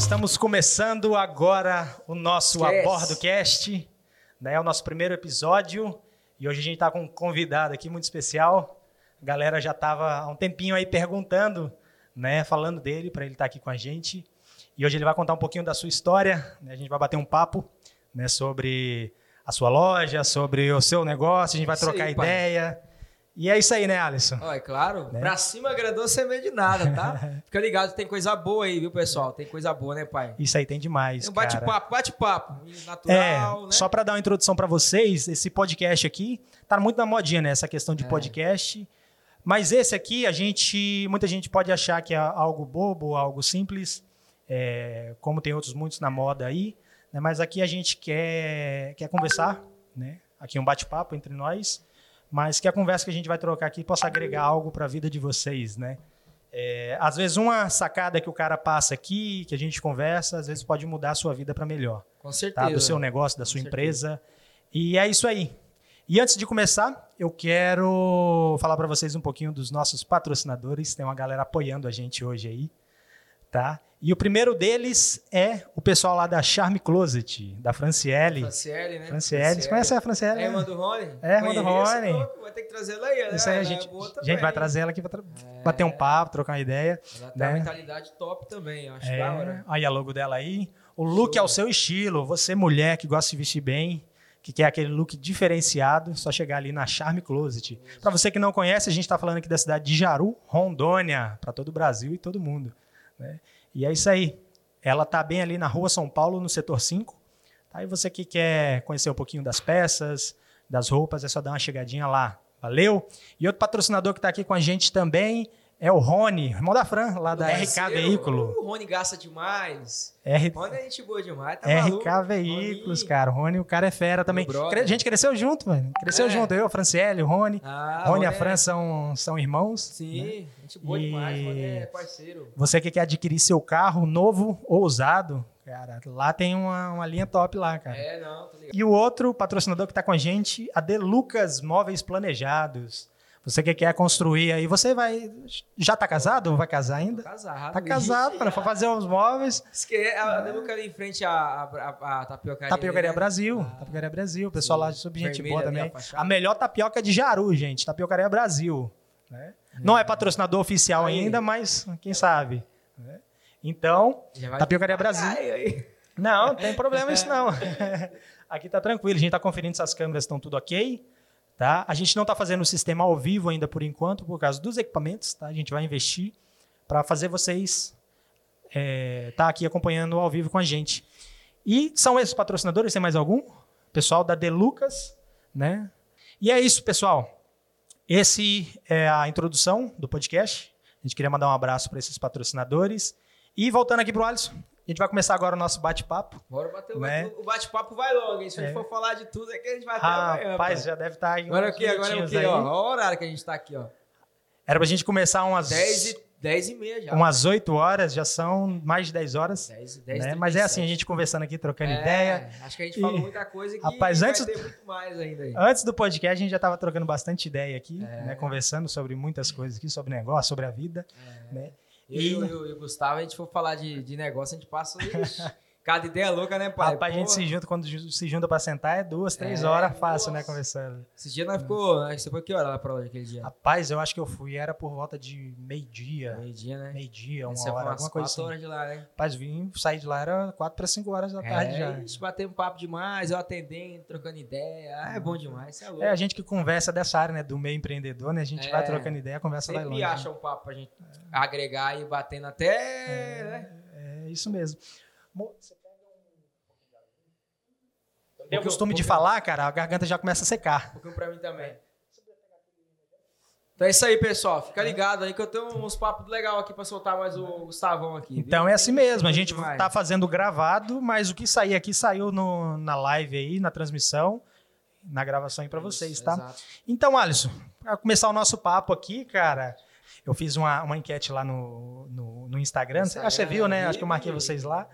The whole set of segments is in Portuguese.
Estamos começando agora o nosso Yes. Abordo Cast, né? É o nosso primeiro episódio. E hoje a gente está com um convidado aqui muito especial. A galera já estava há um tempinho aí perguntando, né? Falando dele, para ele estar aqui com a gente. E hoje ele vai contar um pouquinho da sua história. né? A gente vai bater um papo né? sobre a sua loja, sobre o seu negócio. A gente vai trocar aí, pai. E é isso aí, né, Alisson? Ó, é claro, Né? pra cima agradou sem medo de nada, tá? Fica ligado, tem coisa boa aí, viu, pessoal? Tem coisa boa, né, pai? Isso aí tem demais. Tem um cara. bate-papo, bate-papo. É, Natural, né? só para dar uma introdução para vocês, esse podcast aqui tá muito na modinha, né? Essa questão de É. podcast. Mas esse aqui, a gente, muita gente pode achar que é algo bobo, algo simples, é, como tem outros muitos na moda aí. Né? Mas aqui a gente quer, quer conversar, né? Aqui um bate-papo entre nós, mas que a conversa que a gente vai trocar aqui possa agregar algo para a vida de vocês, né? É, às vezes uma sacada que o cara passa aqui, que a gente conversa, às vezes pode mudar a sua vida para melhor Com certeza. tá? do seu negócio, da Com sua certeza. empresa. E é isso aí. E antes de começar, eu quero falar para vocês um pouquinho dos nossos patrocinadores. Tem uma galera apoiando a gente hoje aí, tá? E o primeiro deles é o pessoal lá da Charme Closet, da Franciele. Franciele, né? Franciele, você conhece a Franciele? É, né? irmã do Rony? É, irmã do Rony. louco, Vai ter que trazer ela aí, né? Isso aí, a é gente, boa a gente vai trazer ela aqui para É. bater um papo, trocar uma ideia. Ela tem né? uma mentalidade top também, eu acho É, da hora. aí a logo dela aí. O look Show. ao seu estilo. Você, mulher que gosta de se vestir bem, que quer aquele look diferenciado, só chegar ali na Charme Closet. Para você que não conhece, a gente está falando aqui da cidade de Jaru, Rondônia, para todo o Brasil e todo mundo. né? E é isso aí. Ela tá bem ali na rua São Paulo, no setor 5. Tá? E você que quer conhecer um pouquinho das peças, das roupas, é só dar uma chegadinha lá. Valeu? E outro patrocinador que está aqui com a gente também é o Rony, irmão da Fran, lá da RK Parceiro, Veículo. O Rony gasta demais. R... Rony é gente boa demais, tá maluco? RK Veículos, Rony. cara. O Rony, o cara é fera também. A gente cresceu junto, mano. Cresceu É. junto. Eu, a Franciele, o Rony. Ah, Rony e a é- Fran são, são irmãos. Sim, gente boa E- demais, Rony é parceiro. Você que quer adquirir seu carro novo ou usado, cara, lá tem uma, uma linha top lá, cara. É, não, tô ligado. E o outro patrocinador que está com a gente, a De Lucas Móveis Planejados. Você que quer construir aí, você vai. Já tá casado ou vai casar ainda? Casado. Tá casado, para fazer os móveis. Diz que é ali em frente à, à, à, tapiocaria. Tapiocaria né? Brasil. Ah, Tapiocaria Brasil. O pessoal sim. lá sub gente Vermelha boa também. a melhor tapioca de Jaru, gente. Tapiocaria Brasil. né? Não é patrocinador oficial Aí. ainda, mas quem sabe. né? Então, Tapiocaria Brasil. Ai, ai. Não, não tem problema isso não. Aqui tá tranquilo, a gente tá conferindo se as câmeras estão tudo ok, tá? A gente não tá fazendo o sistema ao vivo ainda por enquanto, por causa dos equipamentos, tá? A gente vai investir para fazer vocês é, tá aqui acompanhando ao vivo com a gente. E são esses patrocinadores, tem mais algum? Pessoal da Delucas, né? E é isso, pessoal. Esse é a introdução do podcast. A gente queria mandar um abraço para esses patrocinadores. E voltando aqui pro Alisson, a gente vai começar agora o nosso bate-papo. Bora bater o Né? o bate-papo vai logo, hein? Se a gente É. for falar de tudo, é que a gente vai até amanhã. Rapaz, já deve estar aí. Agora o que? Agora o minutinhos que? aí. Ó, ó o horário que a gente tá aqui, ó. Era pra gente começar umas, 10 e, 10 e meia já. umas 8 horas, já são mais de 10 horas. 10, 10 né? Mas é assim, a gente conversando aqui, trocando é, ideia. Acho que a gente E- falou muita coisa que Rapaz, vai antes- ter muito mais ainda aí. Antes do podcast, a gente já estava trocando bastante ideia aqui, É. né? Conversando sobre muitas coisas aqui, sobre negócio, sobre a vida. É. Né? Eu E- e, o- eu e o Gustavo, a gente for falar de, de negócio, a gente passa. ixi, cada ideia louca, né, pai? Rapaz, a gente se junta, quando se junta para sentar, é duas, três É, horas fácil, né? nossa. Conversando. Esse dia nós ficou. Você foi que hora lá pra loja aquele dia? Rapaz, eu acho que eu fui, era por volta de meio-dia, Meio-dia, né? meio-dia, uma Você hora, alguma coisa quatro assim. horas de lá, né? Rapaz, vim, saí de lá, era quatro para cinco horas da tarde é, já. A gente bateu um papo demais, eu atendendo, trocando ideia. Ah, é bom demais, você é louco. É, a gente que conversa dessa área, né? Do meio empreendedor, né? A gente É. vai trocando ideia, conversa Sempre longe. né? acha um papo pra gente agregar e batendo até. né? É isso mesmo. Mo- Você pega um... Tem Porque o eu- costume de falar, cara, a garganta já começa a secar. Um pouquinho pra mim também. Então é isso aí, pessoal. Fica ligado aí que eu tenho uns papos legais aqui pra soltar mais o Gustavão aqui. viu? Então é assim mesmo, a gente Demais. tá fazendo gravado, mas o que sair aqui saiu no- na live aí, na transmissão, na gravação aí pra vocês, Isso, tá? exato. Então, Alisson, para começar o nosso papo aqui, cara, eu fiz uma, uma enquete lá no, no, no Instagram, acho que você viu, né? Acho que eu marquei vocês lá,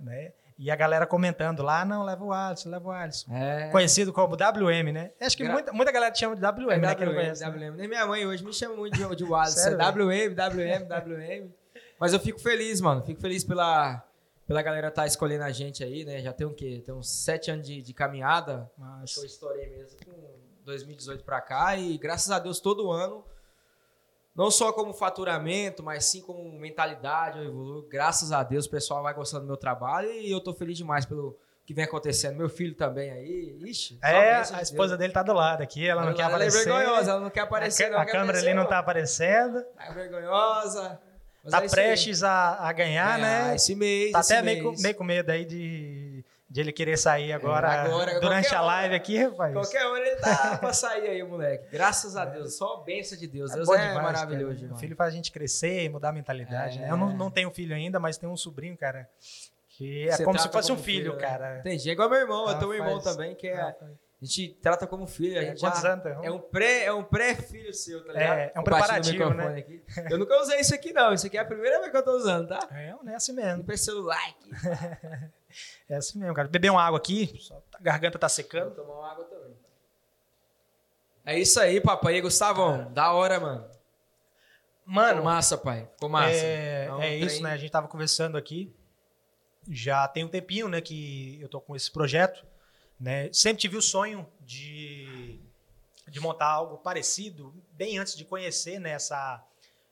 né? E a galera comentando lá, não, leva o Alisson, leva o Alisson. É. Conhecido como WM, né? Acho que Gra- muita, muita galera te chama de WM, né? Que não WM, né? WM. Nem minha mãe hoje me chama muito de, de Wallace. Sério, É WM, WM, WM. Mas eu fico feliz, mano. Fico feliz pela, pela galera tá escolhendo a gente aí, né? Já tem o quê? Tem uns sete anos de, de caminhada. Mas... Eu estourei mesmo com 2018 pra cá. E graças a Deus, todo ano, não só como faturamento, mas sim como mentalidade, eu evoluo. Graças a Deus, o pessoal vai gostando do meu trabalho e eu tô feliz demais pelo que vem acontecendo. Meu filho também aí. Ixi, É, a de esposa Deus. dele tá do lado aqui, ela não Ela- quer ela aparecer. é vergonhosa, ela não quer aparecer. a, não a quer câmera aparecer, ali não não. tá aparecendo. Tá vergonhosa. Mas Tá é prestes a, a ganhar, É, né? Esse mês. Tá esse até meio, com- mês. meio com medo aí de, de ele querer sair agora, agora, durante a hora. live aqui, rapaz. Qualquer hora ele tá pra sair aí, moleque. Graças a Deus. Só a bênção de Deus. Deus bom é demais, maravilhoso cara. O filho faz a gente crescer, mudar a mentalidade, É. né? Eu não, não tenho filho ainda, mas tenho um sobrinho, cara, que é Você como se fosse um como filho, né? cara. Entendi. É igual meu irmão. Ah, eu tenho um irmão também que é. Rapaz. A gente trata como filho. A É, gente já-? É um pré, é um pré-filho seu, tá ligado? É, é um preparativo, microfone aqui. Eu nunca usei isso aqui, não. Isso aqui é a primeira vez que eu tô usando, tá? É, é assim mesmo. Depois seu like. É assim mesmo, cara. Beber uma água aqui, a garganta tá Vou secando. tomar uma água também. É isso aí, papai. E Gustavão, da hora, mano. Mano, Ficou massa, pai. Ficou massa. É, um é isso, né? A gente tava conversando aqui. Já tem um tempinho, né, que eu tô com esse projeto, né? Sempre tive o sonho de, de montar algo parecido, bem antes de conhecer, né, essa,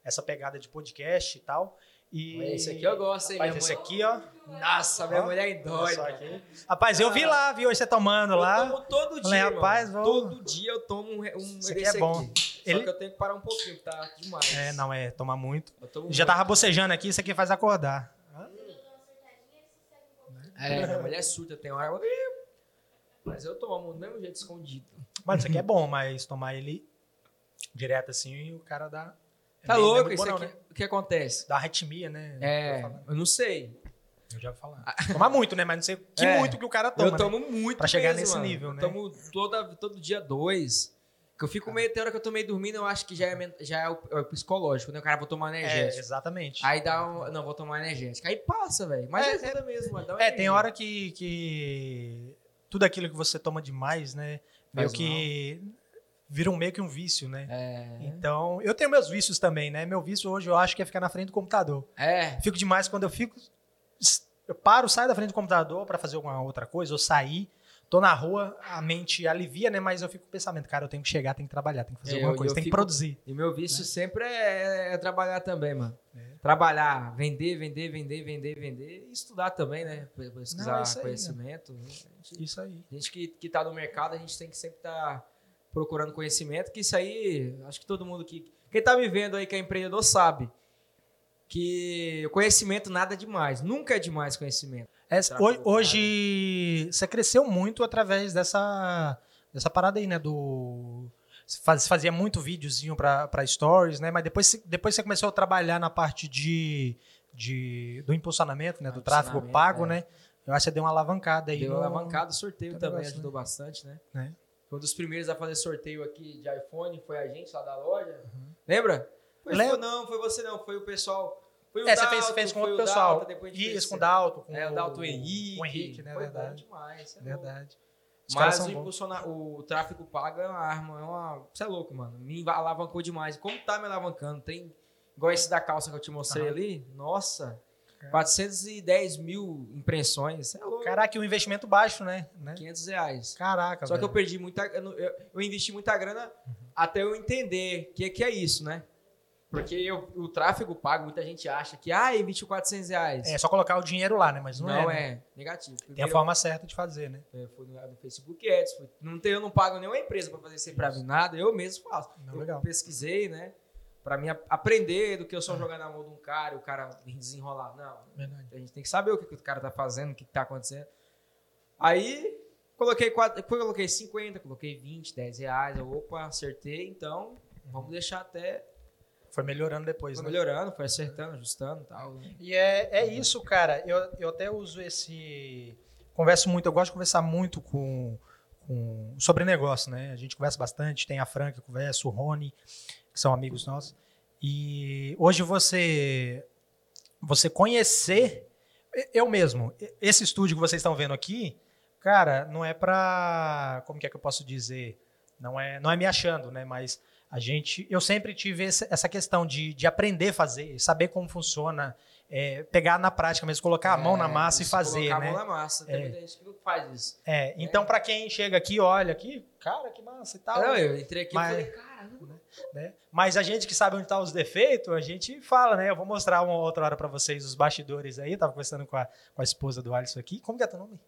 essa pegada de podcast e tal. E Esse aqui eu gosto, hein, Rapaz, esse mãe? aqui, ó. Nossa, minha mulher é doida. só aqui. Rapaz, eu vi lá, vi hoje você tomando Eu lá. tomo todo dia, Falei, rapaz, vou- Todo dia eu tomo um, um Isso aqui é bom. aqui. Só Ele- que eu tenho que parar um pouquinho, tá demais. É, não, é tomar muito. Eu tomo Já muito. tava bocejando aqui, isso aqui faz acordar. É, minha mulher é surda, tem hora... eu- Mas eu tomo do mesmo jeito, escondido. Mas isso aqui é bom, mas tomar ele direto assim, o cara dá. é Tá bem- é louco muito isso bom aqui? não, né? O que acontece? Dá arritmia, né? É, eu não sei. Eu já vou falar. Tomar muito, né? Mas não sei que É. muito que o cara toma. eu né? tomo muito Pra chegar mesmo, nesse mano. nível, Eu né? tomo toda, todo dia dois. Que eu fico meio, tem hora que eu tô meio dormindo, eu acho que já é, já é o, é o psicológico, né? O cara, vou tomar É, energético. exatamente. Aí dá um. Não, vou tomar energético. Aí passa, velho. Mas É, é, ajuda mesmo, mano. dá uma É, tem hora que, que tudo aquilo que você toma demais, né? Meio Faz que vira um meio que um vício, né? É. Então, eu tenho meus vícios também, né? Meu vício hoje eu acho que é ficar na frente do computador. É. Fico demais quando eu fico. Eu paro, saio da frente do computador para fazer alguma outra coisa, ou sair, tô na rua, a mente alivia, né? Mas eu fico com o pensamento, cara, eu tenho que chegar, tenho que trabalhar, tenho que fazer É, alguma eu- coisa, eu tenho que produzir. E meu vício sempre é, é trabalhar também, mano. É. Trabalhar, vender, vender, vender, vender, vender. E estudar também, né? Pesquisar Não, é aí, conhecimento. A gente- Isso aí. A gente que, que tá no mercado, a gente tem que sempre estar procurando conhecimento, que isso aí, acho que todo mundo que. Quem tá me vendo aí que é empreendedor sabe que o conhecimento nada é demais. Nunca é demais conhecimento. É, hoje você cresceu muito através dessa, dessa parada aí, né? Do. Você faz- fazia muito videozinho para stories, né? Mas depois, depois você começou a trabalhar na parte de, de, do impulsionamento, né? Do tráfego pago, é. né? Eu acho que você deu uma alavancada aí. Deu no- alavancado, o sorteio no também negócio, ajudou bastante, né? né? Foi um dos primeiros a fazer sorteio aqui de iPhone, foi a gente lá da loja. Lembra? Foi, Lembro. foi- não, foi você não, foi o pessoal. Foi o É, você fez, fez com outro o pessoal. Dalton, Isso, com o Dalton. Com É, o Dalton Henrique. Com o Henrique, né? Foi Verdade. demais. é. Verdade. Mas o, impulsionar, o tráfego pago é uma arma, é uma. Você é louco, mano. Me alavancou demais. Como tá me alavancando? Tem. Igual esse da calça que eu te mostrei Aham. ali. Nossa. Cara. 410 mil impressões. Você é louco. Caraca, um investimento baixo, né? né? 500 reais. Caraca, Só que eu velho. perdi muita. Eu, eu- investi muita grana até eu entender o que, que é isso, né? Porque eu- o tráfego pago, muita gente acha que, ah, investiu 400 reais. É só colocar o dinheiro lá, né? Mas não, não é. né? é, negativo. Tem a forma certa de fazer, né? eu fui no, Facebook Ads, fui- não, tem, eu não pago nenhuma empresa para fazer isso aí pra mim, nada, eu mesmo faço. Não, eu legal. pesquisei, né? Pra mim aprender do que eu só jogar na mão de um cara e o cara desenrolar. Não, Verdade. a gente tem que saber o que, que o cara tá fazendo, o que, que tá acontecendo. Aí, coloquei, quatro, coloquei 50, coloquei 20, 10 reais. Eu, opa, acertei, então vamos deixar até. Foi melhorando depois, Foi né? melhorando, foi acertando, ajustando e tal. E é, é isso, cara. Eu, eu até uso esse. Converso muito, eu gosto de conversar muito com, com sobre negócio, né? A gente conversa bastante, tem a Franca, conversa, o Rony, que são amigos nossos. E hoje você você conhecer eu mesmo, esse estúdio que vocês estão vendo aqui, cara, não é pra. como que é que eu posso dizer? Não é, não é me achando, né? Mas A gente, eu sempre tive essa questão de, de aprender a fazer, saber como funciona, é, pegar na prática mesmo, colocar a mão na É, massa e fazer, colocar né? a mão na massa. Tem É. muita gente que não faz isso. É, então, para quem chega aqui, olha aqui, cara, que massa e tal. Não, eu entrei aqui Mas- e falei, caramba. né? Mas a gente que sabe onde estão os defeitos, a gente fala, né? Eu vou mostrar uma outra hora para vocês os bastidores aí. Eu tava conversando com a, com a esposa do Alisson aqui. Como que é teu nome?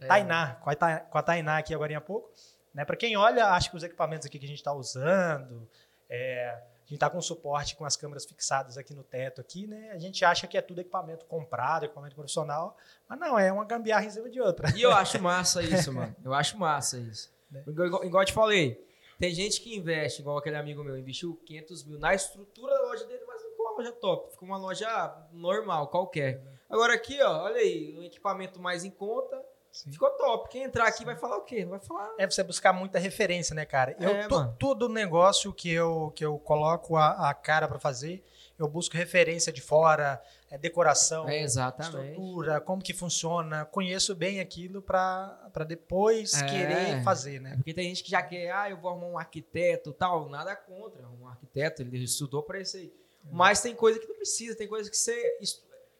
É. Tainá. Com a, com a Tainá aqui agora há pouco. Né? Para quem olha, acho que os equipamentos aqui que a gente está usando, é, a gente está com suporte com as câmeras fixadas aqui no teto aqui, né? A gente acha que é tudo equipamento comprado, equipamento profissional, mas não, é uma gambiarra em cima de outra. E eu acho massa isso, mano. Eu acho massa isso. Né? Igual, igual- igual eu te falei, tem gente que investe, igual aquele amigo meu, investiu 500 mil na estrutura da loja dele, mas não ficou uma loja top, ficou uma loja normal, qualquer. Agora aqui, ó, olha aí, um equipamento mais em conta, Sim. ficou top. Quem entrar aqui vai falar o quê? Não vai falar. É você buscar muita referência, né, cara? Eu, É, mano. todo negócio que eu, que eu coloco a, a cara para fazer, eu busco referência de fora, é, decoração, É, estrutura, como que funciona. Conheço bem aquilo para depois É. querer fazer, É né? porque tem gente que já quer, ah, eu vou arrumar um arquiteto tal, nada contra. Um arquiteto, ele estudou para isso aí. Mas tem coisa que não precisa, tem coisa que você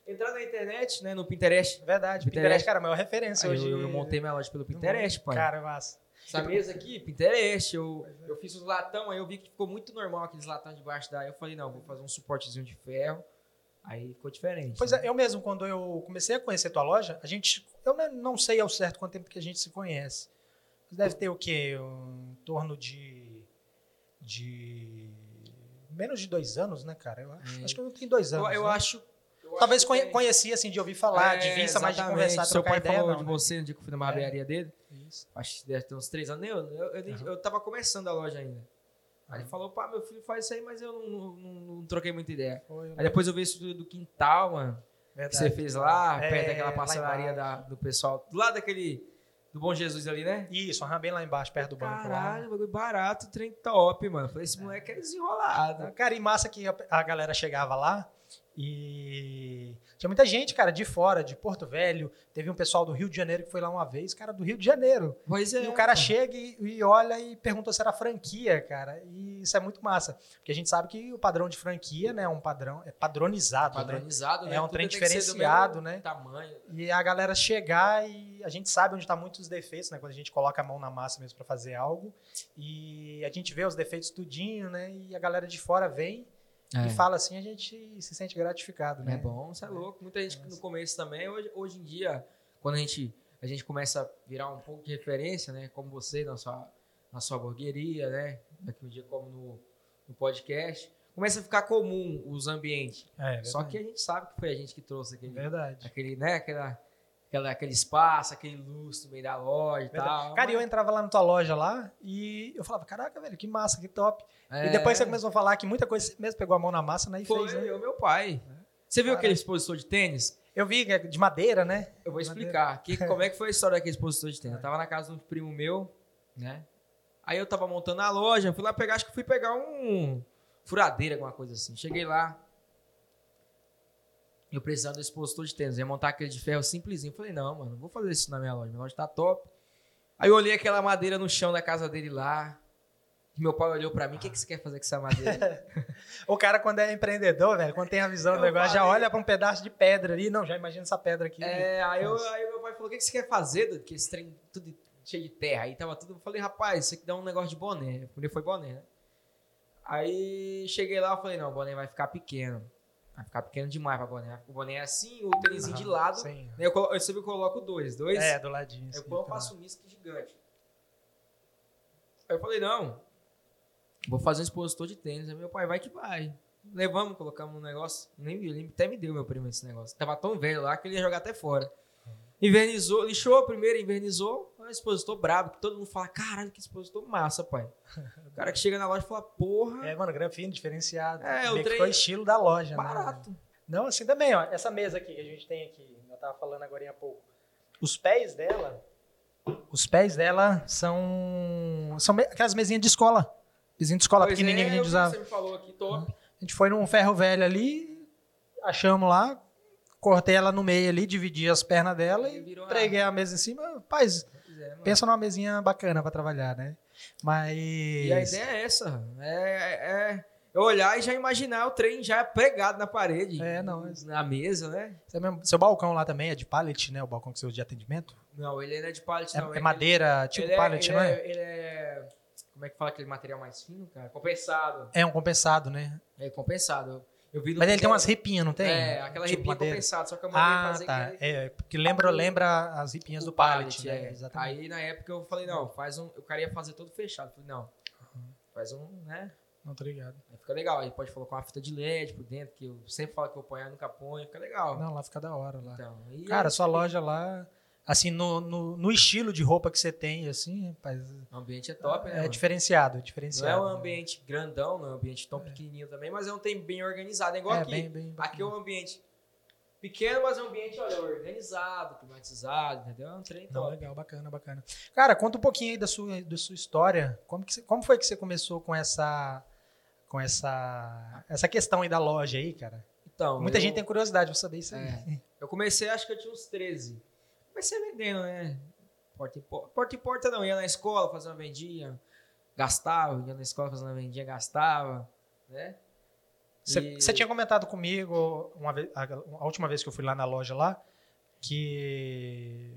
entrar na internet, né, no Pinterest. Verdade. Pinterest. Pinterest, cara, a maior referência Aí hoje. eu, eu montei minha loja pelo Pinterest, pai. Cara, massa. Essa mesa aqui, Pinterest, eu, eu fiz os latão, aí eu vi que ficou muito normal aqueles latão debaixo da. Eu falei, não, vou fazer um suportezinho de ferro. Aí ficou diferente. Pois né? é, eu mesmo, quando eu comecei a conhecer tua loja, a gente. Eu não sei ao certo quanto tempo que a gente se conhece. Mas deve ter o quê? Um, em torno de. de. menos de dois anos, né, cara? Eu acho. É. Acho que eu tenho dois Eu, anos. eu né? acho. Talvez conhe, que- conhecia, assim, de ouvir falar, de É, vista, mas de conversar, Seu pai ideia, falou não, de né? você no dia que eu fui na barbearia dele. Isso. Acho que deve ter uns três anos. Eu, eu, eu, Aham. eu tava começando a loja ainda. Aí ele falou, pá, meu filho faz isso aí, mas eu não, não- não- não troquei muita ideia. Foi, Aí depois eu vi isso do, do quintal, mano. Que verdade. você fez lá, É, perto daquela parcelaria da, do pessoal. Do lado daquele. Do Bom Jesus ali, né? Isso, aham, bem lá embaixo, perto do banco. Caralho, bagulho barato, trem top, mano. Falei, esse moleque é desenrolado. Cara, e massa que a, a galera chegava lá e tinha muita gente, cara, de fora, de Porto Velho. Teve um pessoal do Rio de Janeiro que foi lá uma vez, cara, do Rio de Janeiro. Pois é. e o cara mano. chega e, e olha e pergunta se era franquia, cara. E isso é muito massa. Porque a gente sabe que o padrão de franquia, né, é um padrão, é padronizado, né? Padronizado, né? É um Tudo trem diferenciado, né? Tamanho. E a galera chegar e a gente sabe onde estão muitos defeitos, né? Quando a gente coloca a mão na massa mesmo para fazer algo. E a gente vê os defeitos tudinho, né? E a galera de fora vem e fala assim, a gente se sente gratificado, né? É bom, você é louco. Muita gente no começo também, hoje, hoje em dia, quando a gente, a gente começa a virar um pouco de referência, né? Como você na sua, na sua hamburgueria, né? Daqui um dia como no, no podcast, começa a ficar comum os ambientes. É, Só que a gente sabe que foi a gente que trouxe aquele, Verdade. aquele né? Aquela, aquela, aquele espaço, aquele lustro no meio da loja e Verdade. tal. Cara, e eu entrava lá na tua loja lá e eu falava, caraca, velho, que massa, que top. É, E depois você começou a falar que muita coisa você mesmo pegou a mão na massa né, e Foi fez, né? eu, meu pai. Você viu Caralho. aquele expositor de tênis? Eu vi que é de madeira, né? Eu vou explicar. Que, como é que foi a história daquele expositor de tênis? Eu tava na casa de um primo meu, né? Aí eu tava montando a loja, fui lá pegar, acho que fui pegar um furadeira, alguma coisa assim. Cheguei lá. Eu precisava do expositor de tênis. Eu ia montar aquele de ferro simplesinho. Falei, não, mano, não vou fazer isso na minha loja. Minha loja tá top. Aí eu olhei aquela madeira no chão da casa dele lá. Meu pai olhou pra mim, o que, que você quer fazer com essa madeira? O cara, quando é empreendedor, velho, quando tem a visão do Eu negócio, já olha pra um pedaço de pedra ali. Não, já imagina essa pedra aqui. É, aí, eu, aí meu pai falou: o que, que você quer fazer, Dudu? Que esse trem tudo cheio de terra. Aí tava tudo. Eu falei, rapaz, isso aqui dá um negócio de boné. Primeiro foi boné, né? Aí cheguei lá e falei, não, o boné vai ficar pequeno. Vai ficar pequeno demais pra boné. O boné é assim, o tênisinho de lado. Sim. Eu, colo- eu sempre coloco dois. Dois. É, do ladinho. Eu tá. faço um misco gigante. Aí eu falei, não, vou fazer um expositor de tênis. Aí meu pai, vai que vai. Levamos, colocamos no negócio. Nem ele até me deu meu primo esse negócio. Tava tão velho lá que ele ia jogar até fora. Invernizou, lixou primeiro, invernizou. Um expositor brabo, que todo mundo fala, caralho, que expositor massa, pai. O cara que chega na loja fala, porra, É, mano, granfino, diferenciado. É, o trem- ficou estilo da loja, né? barato. Não, assim também, ó. Essa mesa aqui que a gente tem aqui, eu tava falando agora há pouco. Os pés dela, os pés dela são são aquelas mesinhas de escola. Mesinha de escola Pois pequenininha é, que a gente usava. Você me falou aqui, top. A gente foi num ferro velho ali, achamos lá, cortei ela no meio ali, dividi as pernas dela Aí e virou a- preguei a mesa em cima. Rapaz, Mano. Pensa numa mesinha bacana pra trabalhar, né? Mas. E a ideia é essa. É, é eu olhar e já imaginar o trem já pregado na parede. É, não. é- Na mesa, né? Mesmo- seu balcão lá também é de pallet, né? O balcão que você usa de atendimento? Não, ele não é de pallet, É, não. é Ele- madeira, tipo ele pallet, ele não é? é? Ele é. Como é que fala aquele material mais fino, cara? Compensado. É um compensado, né? É compensado. Eu, eu vi Mas ele tem umas repinhas, não tem? É, aquela Tipo repinha madeira. compensada, só que eu mandei Ah, fazer tá. que É, porque lembra, lembra as repinhas do pallet, né? é. Exatamente. Aí na época eu falei, não, faz um. O cara ia fazer todo fechado. Eu falei, não. Faz um, né? Não tô ligado. Aí fica legal. Aí pode colocar uma fita de LED por dentro, que eu sempre falo que eu ponho, eu nunca ponho, fica legal. Não, lá fica da hora lá. Então, Cara, é sua loja lá, assim, no, no, no estilo de roupa que você tem, assim, rapaz, O ambiente é top, né? é mano? diferenciado, Não diferenciado. é um ambiente grandão, não é um ambiente tão pequenininho também, mas é um tem bem organizado. É igual É, aqui. bem, bem aqui é um ambiente pequeno, mas é um ambiente, olha, organizado, climatizado, entendeu? É um trem Não, top. legal, bacana, bacana. Cara, conta um pouquinho aí da sua, da sua história. Como, que você- como foi que você começou com essa com essa essa questão aí da loja aí, cara? Então, Muita eu- gente tem curiosidade de saber isso aí. É. Eu comecei, acho que eu tinha uns 13. Comecei vendendo, né? Porta em porta. Porta em porta não, ia na escola, fazia uma vendinha, gastava, ia na escola fazendo uma vendinha, gastava, né? Você, E- tinha comentado comigo uma vez, a, a última vez que eu fui lá na loja lá que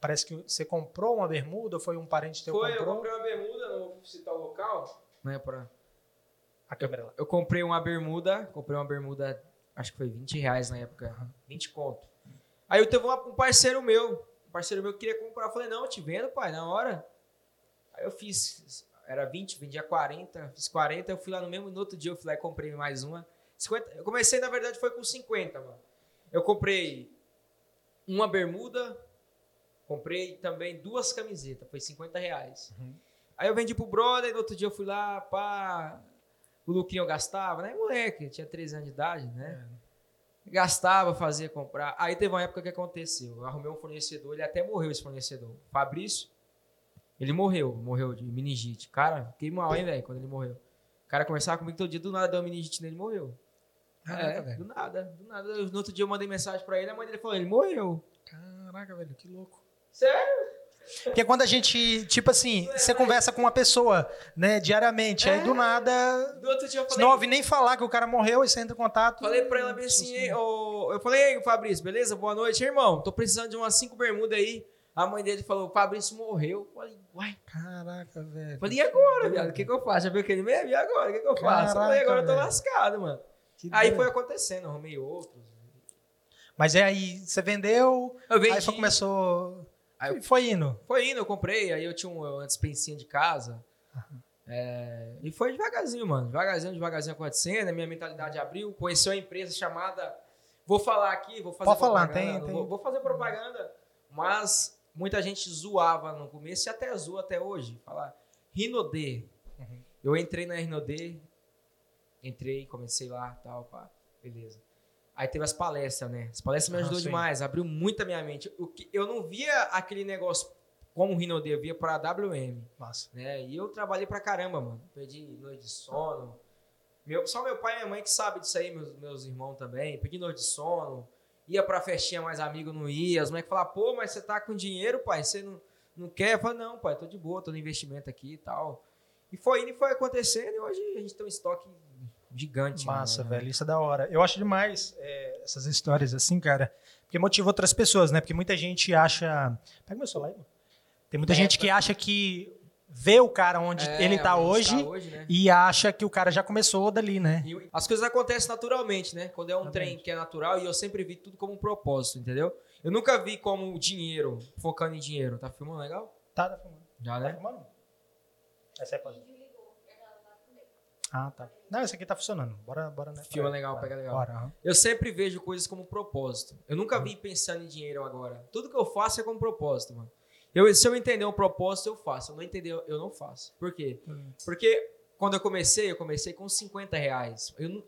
parece que você comprou uma bermuda, ou foi um parente teu que Foi, eu comprou comprei uma bermuda, não vou citar o local, né, pra... a câmera lá. Eu comprei uma bermuda, comprei uma bermuda, acho que foi 20 reais na época, 20 conto. Aí eu teve um parceiro meu, um parceiro meu que queria comprar, eu falei, não, eu te vendo, pai, na hora. Aí eu fiz, era 20, vendia 40, fiz 40, eu fui lá no mesmo, no outro dia eu fui lá e comprei mais uma. 50, eu comecei, na verdade, foi com 50, mano. Eu comprei uma bermuda, comprei também duas camisetas, foi 50 reais. Uhum. Aí eu vendi pro brother, no outro dia eu fui lá, pá, o Luquinho eu gastava, né? Moleque, tinha 13 anos de idade, né? Gastava, fazia comprar. Aí teve uma época que aconteceu. Eu arrumei um fornecedor, ele até morreu esse fornecedor. Fabrício, ele morreu, morreu de meningite. Cara, fiquei mal, hein, velho, quando ele morreu. O cara conversava comigo todo dia, do nada deu uma meningite nele morreu. Caraca, é, velho. do nada, do nada. No outro dia eu mandei mensagem pra ele, a mãe dele falou, ele morreu. Caraca, velho, que louco. Sério? Porque quando a gente, tipo assim, você conversa com uma pessoa, né, diariamente, aí do nada, No outro dia eu falei, não ouve nem falar que o cara morreu e você entra em contato. Falei pra ela bem assim, "Ei, ô", eu falei, ei, Fabrício, beleza? Boa noite, irmão. Tô precisando de umas cinco bermudas aí. A mãe dele falou, Fabrício morreu. Eu falei, uai. Caraca, velho. Falei, e agora, viado? O que, que eu faço? Já viu aquele mesmo? E agora? O que, que eu faço? eu falei, Caraca, agora eu tô velho. lascado, mano. Que Aí doido. foi acontecendo, arrumei outros. Mas é aí, você vendeu, Eu vendi. aí foi, começou. Aí eu- Foi indo. Foi indo, eu comprei, aí eu tinha um- uma dispensinha de casa. É, e foi devagarzinho, mano. Devagarzinho, devagarzinho acontecendo. A minha mentalidade abriu. Conheceu uma empresa chamada. Vou falar aqui, vou fazer Pode falar, propaganda. tem- não tem- Vou, vou fazer propaganda. Mas muita gente zoava no começo e até zoa até hoje. Falar Rinodê. Uhum. Eu entrei na Rinodê. Entrei, comecei lá tal, pá. Beleza. Aí teve as palestras, né? As palestras me Ah, ajudou sim. demais, abriu muito a minha mente. O que, eu não via aquele negócio como o Rinodê, eu via pra WM, Massa. né? E eu trabalhei pra caramba, mano. Perdi noite de sono. Meu, só meu pai e minha mãe que sabem disso aí, meus, meus irmãos também. Perdi noite de sono. Ia pra festinha, mais amigo não ia. Os moleques falavam, pô, mas você tá com dinheiro, pai, você não, não quer? Eu falei, não, pai, tô de boa, tô no investimento aqui e tal. E foi indo e foi acontecendo, e hoje a gente tem um estoque gigante. Massa, né? velho. Isso é da hora. Eu acho demais é, essas histórias assim, cara. Porque motiva outras pessoas, né? Porque muita gente acha. Pega meu celular aí, mano. Tem muita É, gente que acha que vê o cara onde É, ele tá onde hoje tá hoje né? e acha que o cara já começou dali, né? E as coisas acontecem naturalmente, né? Quando é um Exatamente. trem que é natural e eu sempre vi tudo como um propósito, entendeu? Eu nunca vi como dinheiro, focando em dinheiro. Tá filmando legal? Tá, tá filmando. Já, Tá né? filmando? Essa é a coisa. Ah, tá. Não, esse aqui tá funcionando. Bora, bora, né? Filma Bora, legal, bora. pega legal. Bora, aham. Eu sempre vejo coisas como propósito. Eu nunca vi pensando em dinheiro agora. Tudo que eu faço é como propósito, mano. Eu, se eu entender um propósito, eu faço. Se eu não entender, eu não faço. Por quê? Hum. Porque quando eu comecei, eu comecei com 50 reais. Eu, não-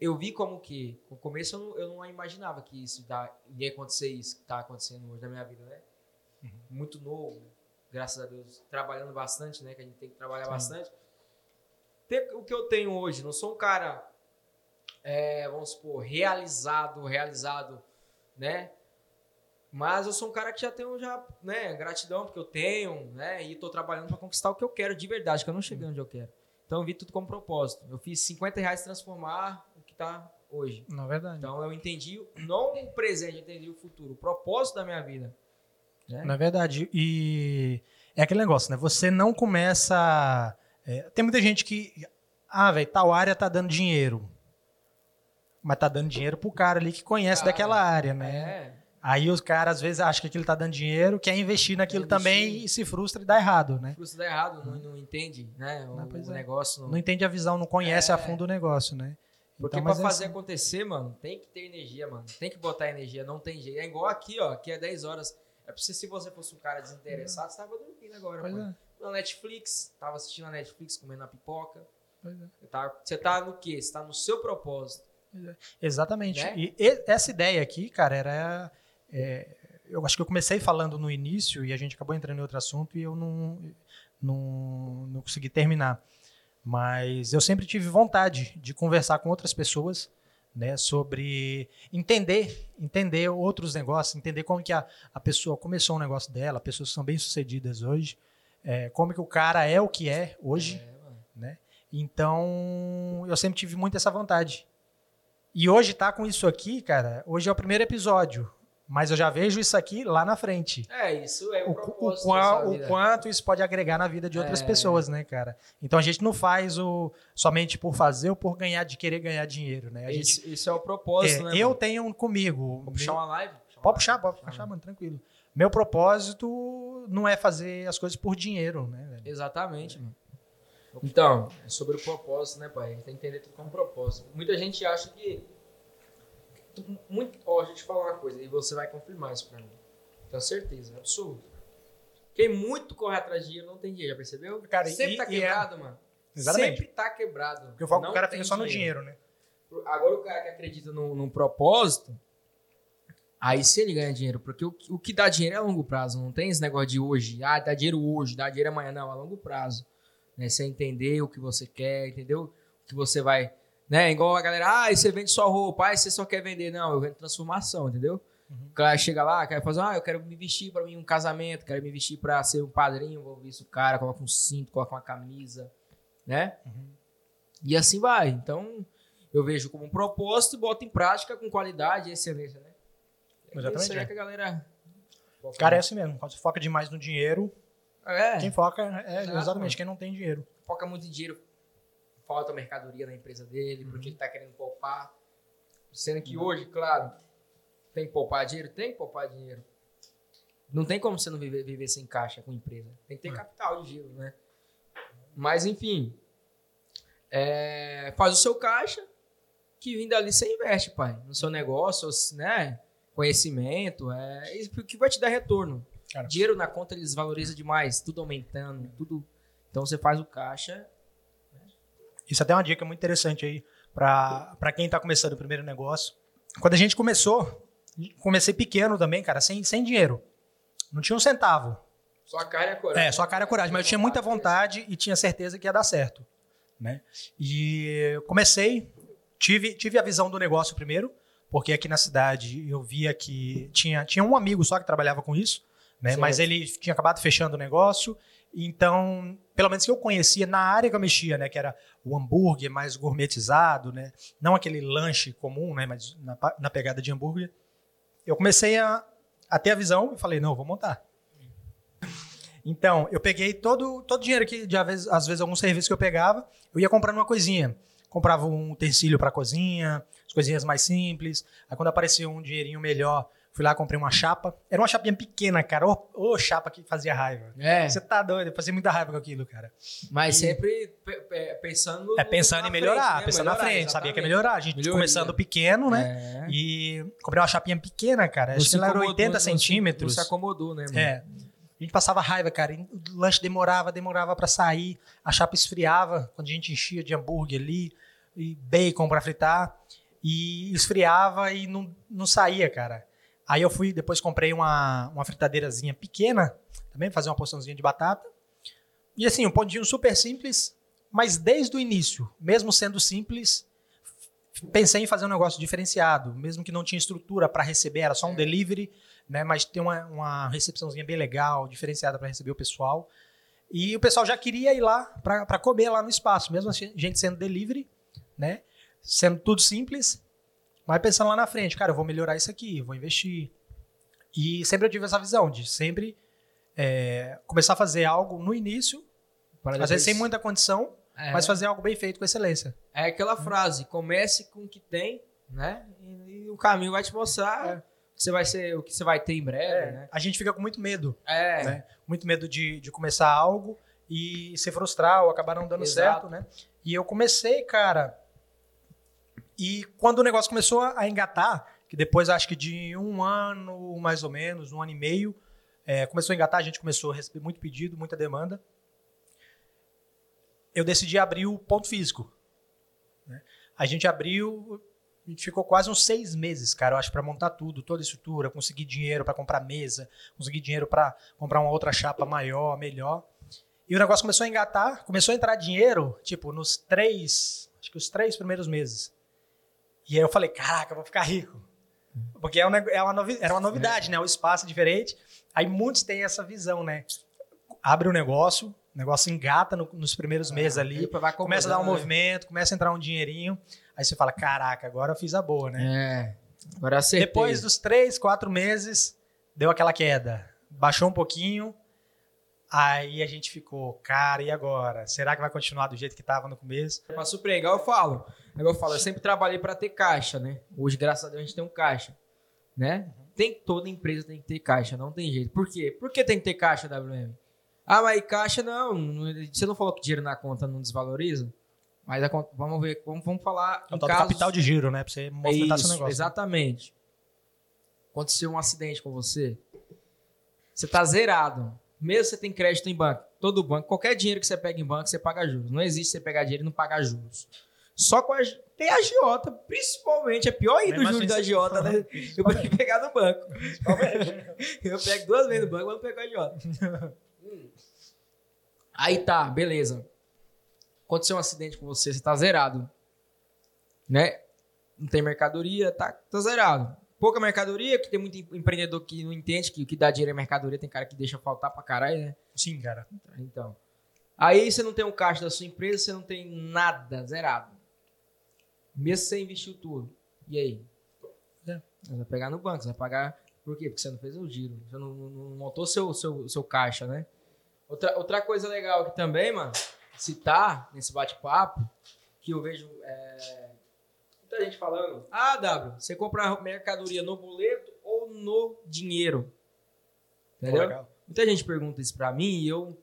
eu vi como que, no começo eu não, eu não imaginava que isso dá, ia acontecer isso que tá acontecendo hoje na minha vida, né? Muito novo, graças a Deus, trabalhando bastante, né? Que a gente tem que trabalhar Sim. bastante. Ter o que eu tenho hoje, não sou um cara, é, vamos supor, realizado, realizado, né? Mas eu sou um cara que já tenho já, né, gratidão porque eu tenho, né, e tô trabalhando para conquistar o que eu quero de verdade, que eu não cheguei onde eu quero. Então eu vi tudo como propósito. Eu fiz 50 reais transformar o que tá hoje. Na verdade. Então eu entendi não o presente, eu entendi o futuro, o propósito da minha vida. Né? Na verdade. E é aquele negócio, né? Você não começa. É, tem muita gente que. Ah, velho, tal área tá dando dinheiro. Mas tá dando dinheiro pro cara ali que conhece Cara, daquela área, né? É, Aí os caras às vezes acham que aquilo tá dando dinheiro, quer investir naquilo Quer investir. também e se frustra e dá errado, né? o curso dá errado, não, não entende, né, o, pois o é. negócio. Não, Não entende a visão, não conhece É. a fundo o negócio, né? Porque Então, pra é fazer assim. acontecer, mano, tem que ter energia, mano. Tem que botar energia, não tem jeito. É igual aqui, ó, que é 10 horas. É pra você, se você fosse um cara desinteressado, você tava dormindo agora, Pois mano. é, Na Netflix, tava assistindo a Netflix, comendo a pipoca. pois é. Você tá, você tá no quê? Você tá no seu propósito. Exatamente. Né? E, e- essa ideia aqui, cara, era. é, eu acho que eu comecei falando no início e a gente acabou entrando em outro assunto e eu não, não, não consegui terminar. Mas eu sempre tive vontade de conversar com outras pessoas né, sobre entender, entender outros negócios, entender como que a, a pessoa começou um negócio dela, pessoas que são bem sucedidas hoje, é, como que o cara é o que é hoje, É, né? Então, eu sempre tive muito essa vontade. E hoje tá com isso aqui, cara. Hoje é o primeiro episódio, mas eu já vejo isso aqui lá na frente. É, isso é o, O, o, propósito qua- da sua o quanto isso pode agregar na vida de outras É. pessoas, né, cara? Então a gente não faz o somente por fazer ou por ganhar, de querer ganhar dinheiro, né? Gente, Isso, isso é o propósito, é, né? eu mano? tenho comigo. Vou puxar uma live? Pode puxar, pode puxar, mano, tranquilo. Meu propósito não é fazer as coisas por dinheiro, né? velho? Exatamente, mano. Então, é sobre o propósito, né, pai? A gente tem que entender tudo como propósito. Muita gente acha que. Muito, ó, deixa eu te falar uma coisa, e você vai confirmar isso pra mim. Tenho certeza, absoluta. Quem muito corre atrás de dinheiro não tem dinheiro, já percebeu? Cara, Sempre e- tá e é- quebrado, mano. Exatamente. Sempre tá quebrado. Porque eu falo que o cara fica só no dinheiro, né? Agora o cara que acredita num, num propósito, aí sim ele ganha dinheiro. Porque o, que- o que dá dinheiro é a longo prazo. Não tem esse negócio de hoje. Ah, dá dinheiro hoje, dá dinheiro amanhã. Não, a longo prazo. Né? Você entender o que você quer, entendeu? O que você vai... Né? Igual a galera, ah, você vende só roupa, ah, você só quer vender. Não, eu vendo transformação, entendeu? O cara chega lá, quer fazer, ah, eu quero me vestir pra mim um casamento, quero me vestir pra ser um padrinho, vou vestir o cara, coloca um cinto, coloca uma camisa, né? E assim vai. Então, eu vejo como um propósito e boto em prática com qualidade e excelência, né? É Exatamente, aí é. que a galera. Cara, é assim mesmo. Quando você foca demais no dinheiro, É, quem foca é Exato, exatamente mano. quem não tem dinheiro. foca muito em dinheiro, falta mercadoria na empresa dele, porque ele tá querendo poupar. Sendo que hoje, claro, tem que poupar dinheiro? Tem que poupar dinheiro. Não tem como você não viver, viver sem caixa com empresa. Tem que ter É. capital de giro, né? Mas, enfim, é, faz o seu caixa, que vindo ali você investe, pai. No seu negócio, né? Conhecimento, é isso que vai te dar retorno. Cara. Dinheiro na conta eles valorizam demais, tudo aumentando, tudo. Então você faz o caixa. Isso até é uma dica muito interessante aí para quem está começando o primeiro negócio. Quando a gente começou, comecei pequeno também, cara, sem, sem dinheiro. Não tinha um centavo. Só a cara e a coragem. É, só a cara e a coragem. Mas eu tinha muita vontade e tinha certeza que ia dar certo. Né? E comecei, tive, tive a visão do negócio primeiro, porque aqui na cidade eu via que tinha, tinha um amigo só que trabalhava com isso, né? Certo. mas ele tinha acabado fechando o negócio. Então, pelo menos que eu conhecia na área que eu mexia, né? que era o hambúrguer mais gourmetizado, né? não aquele lanche comum, né? mas na, na pegada de hambúrguer. Eu comecei a, a ter a visão e falei, não, vou montar. Então, eu peguei todo todo o dinheiro que, de, às vezes, às vezes, algum serviço que eu pegava, eu ia comprando uma coisinha. Comprava um utensílio para cozinha, as coisinhas mais simples. Aí, quando aparecia um dinheirinho melhor, fui lá comprei uma chapa. Era uma chapinha pequena, cara. Ô, ô chapa que fazia raiva. É, Você tá doido, eu fazia muita raiva com aquilo, cara. mas sempre pe- pe- pensando. É pensando na em melhorar, frente, né? pensando na Melhorar, frente, sabia que ia exatamente. melhorar. A gente Melhoria. começando pequeno, né? É. E comprei uma chapinha pequena, cara. Acho que ela era incomodou, 80 não centímetros. Se acomodou, né, mano? É. A gente passava raiva, cara. O lanche demorava, demorava pra sair. A chapa esfriava quando a gente enchia de hambúrguer ali e bacon pra fritar. E esfriava e não, não saía, cara. Aí eu fui, depois comprei uma, uma fritadeirazinha pequena, também fazer uma porçãozinha de batata. E assim, um pãozinho super simples, mas desde o início, mesmo sendo simples, pensei em fazer um negócio diferenciado, mesmo que não tinha estrutura para receber, era só um delivery, né? Mas tem uma, uma recepçãozinha bem legal, diferenciada para receber o pessoal. E o pessoal já queria ir lá para comer lá no espaço, mesmo a gente sendo delivery, né? Sendo tudo simples, mas pensando lá na frente, cara, eu vou melhorar isso aqui, vou investir. E sempre eu tive essa visão de sempre é, começar a fazer algo no início, às vezes sem muita condição, é. mas fazer algo bem feito com excelência. É aquela frase, comece com o que tem, né? E, e o caminho vai te mostrar é. Que você vai ser, o que você vai ter em breve, é. né? A gente fica com muito medo. É. Né? Muito medo de, de começar algo e se frustrar ou acabar não dando Exato. certo, né? E eu comecei, cara. E quando o negócio começou a engatar, que depois acho que de um ano mais ou menos, um ano e meio, é, começou a engatar, a gente começou a receber muito pedido, muita demanda eu decidi abrir o ponto físico. Né? A gente abriu, a gente ficou quase uns seis meses, cara, eu acho, para montar tudo, toda a estrutura, conseguir dinheiro para comprar mesa, conseguir dinheiro para comprar uma outra chapa maior, melhor. E o negócio começou a engatar, começou a entrar dinheiro, tipo, nos três, acho que os três primeiros meses. E aí eu falei, caraca, eu vou ficar rico. Porque é, um, é uma novi, era uma novidade, né? O espaço é diferente. Aí muitos têm essa visão, né? Abre o um negócio, negócio engata no, nos primeiros meses ah, ali, começa a dar um né? movimento, começa a entrar um dinheirinho. Aí você fala, caraca, agora eu fiz a boa, né? É, agora acertei. Depois dos três, quatro meses, deu aquela queda. Baixou um pouquinho, aí a gente ficou, cara, e agora? Será que vai continuar do jeito que estava no começo? Pra surpreender, eu falo. Eu falo, eu sempre trabalhei para ter caixa, né? Hoje, graças a Deus, a gente tem um caixa, né? Tem, toda empresa tem que ter caixa, não tem jeito. Por quê? Por que tem que ter caixa, WM? Ah, mas caixa não. Você não falou que dinheiro na conta não desvaloriza? Mas a, vamos ver, vamos, vamos falar. É o casos... capital de giro, né? Pra você movimentar Isso, seu negócio. Exatamente. Aconteceu um acidente com você. Você tá zerado. Mesmo você tem crédito em banco. Todo banco, qualquer dinheiro que você pega em banco, você paga juros. Não existe você pegar dinheiro e não pagar juros. Só com a. Tem a agiota, principalmente. É pior ainda o juros da agiota, né? Eu vou pegar no banco. eu pego duas vezes no banco, mas não pego a agiota. Aí tá, beleza. Aconteceu um acidente com você, você tá zerado. Né? Não tem mercadoria, tá, tá zerado. Pouca mercadoria, que tem muito empreendedor que não entende que o que dá dinheiro é mercadoria, tem cara que deixa faltar pra caralho, né? Sim, cara. Então. Aí você não tem um caixa da sua empresa, você não tem nada, zerado. Mesmo você investiu tudo. E aí? É. Você vai pegar no banco, você vai pagar. Por quê? Porque você não fez o giro. Você não, não, não montou seu, seu, seu caixa, né? Outra, outra coisa legal aqui também, mano, citar nesse bate-papo, que eu vejo é, muita gente falando: Ah, W, você compra mercadoria no boleto ou no dinheiro? Entendeu? Legal. Muita gente pergunta isso pra mim e eu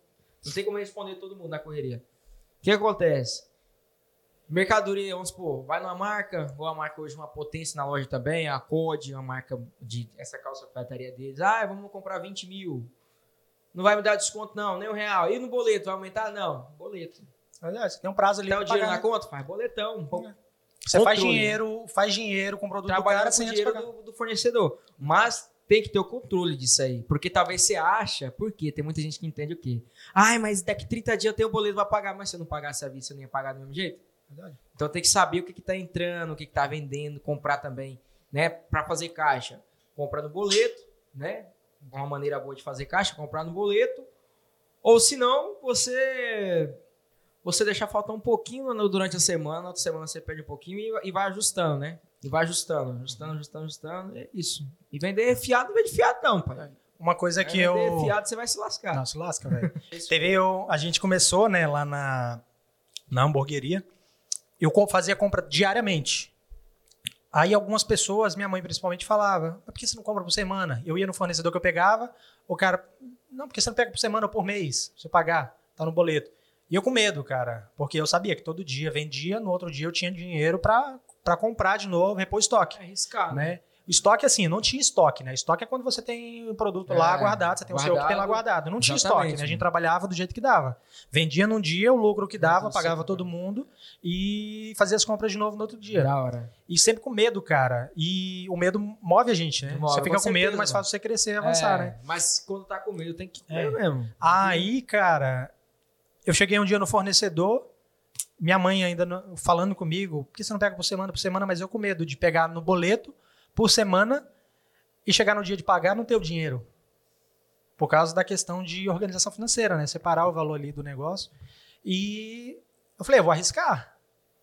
não sei como responder todo mundo na correria. O que acontece? Mercadoria, vamos supor, vai numa marca, ou a marca hoje uma potência na loja também, a Code, uma marca de essa calça prataria deles. Ah, vamos comprar 20 mil. Não vai me dar desconto, não, nem um real. E no boleto, vai aumentar? Não, boleto. Aliás, tem um prazo ali. Dá o dinheiro na conta? Faz boletão. Pouco. Você faz dinheiro, faz dinheiro com o produto Trabalhar do cara sem dinheiro do, do, fornecedor. Mas tem que ter o controle disso aí. Porque talvez você acha, porque tem muita gente que entende o quê? Ai, mas daqui 30 dias eu tenho o boleto para pagar, mas se eu não pagasse a vista, eu não ia pagar do mesmo jeito. Verdade. Então tem que saber o que, está entrando, o que, está vendendo, comprar também, né? Para fazer caixa. Compra no boleto, né? Uma maneira boa de fazer caixa, comprar no boleto. Ou se não, você você deixar faltar um pouquinho durante a semana, outra semana você perde um pouquinho e, e vai ajustando, né? E vai ajustando, ajustando, ajustando, ajustando. É isso. E vender fiado não vende fiado, não, pai. Uma coisa que eu. Vender fiado, você vai se lascar. Não, se lasca, velho. Teve eu, a gente começou, né, lá na, na hamburgueria. Eu fazia compra diariamente. Aí algumas pessoas, minha mãe principalmente, falava: por que você não compra por semana? Eu ia no fornecedor que eu pegava, o cara, não, porque você não pega por semana ou por mês, você pagar, tá no boleto. E eu com medo, cara, porque eu sabia que todo dia vendia, no outro dia eu tinha dinheiro para comprar de novo, repor estoque. É arriscado. Né? Estoque, assim, não tinha estoque, né? Estoque é quando você tem o produto é, lá guardado, você tem guardado, o seu que tem lá guardado. Não tinha estoque, né? A gente trabalhava do jeito que dava. Vendia num dia, o lucro que dava, pagava todo mundo e fazia as compras de novo no outro dia. Da hora. E sempre com medo, cara. E o medo move a gente, né? Move, você fica com, com medo, mas faz você crescer e avançar, é, né? Mas quando tá com medo, tem que comer é. mesmo. Aí, cara, eu cheguei um dia no fornecedor, minha mãe ainda falando comigo, por que você não pega por semana, por semana? Mas eu com medo de pegar no boleto por semana e chegar no dia de pagar não ter o dinheiro. Por causa da questão de organização financeira, né? Separar o valor ali do negócio. E eu falei, eu vou arriscar.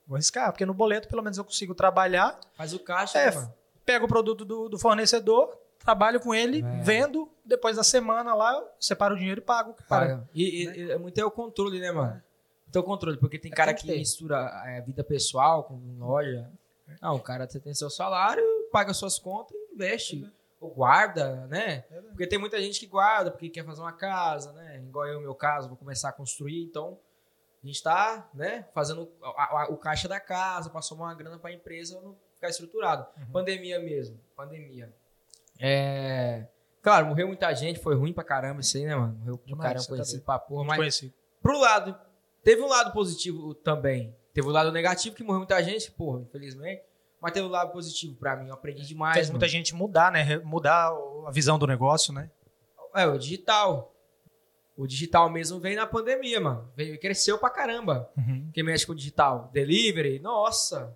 Vou arriscar, porque no boleto pelo menos eu consigo trabalhar, Faz o caixa, É, né, mano? pego o produto do, do fornecedor, trabalho com ele, É. vendo, depois da semana lá, eu separo o dinheiro e pago, cara. Paga. E, e- e é muito é o controle, né, mano? Então o controle, porque tem É, cara que que mistura é, vida pessoal com loja. Não, o cara você tem seu salário, paga suas contas e investe. Ou guarda, né? É Porque tem muita gente que guarda porque quer fazer uma casa, né? Igual eu, meu caso, vou começar a construir, então a gente tá, né, fazendo a- a- o caixa da casa para somar uma grana para a empresa não ficar estruturado. Uhum. Pandemia mesmo, pandemia. É, claro, morreu muita gente, foi ruim pra caramba isso aí, né, mano? Morreu pra Demais, caramba, tá conhecido doido. pra porra, mas conheci. pro lado, teve um lado positivo também. Teve o lado negativo que morreu muita gente, porra, infelizmente. Mas teve o lado positivo pra mim, eu aprendi demais. Fez mano. muita gente mudar, né? Mudar a visão do negócio, né? É, o digital. O digital mesmo veio na pandemia, mano. Veio, cresceu pra caramba. Uhum. Quem mexe com o digital. Delivery, nossa.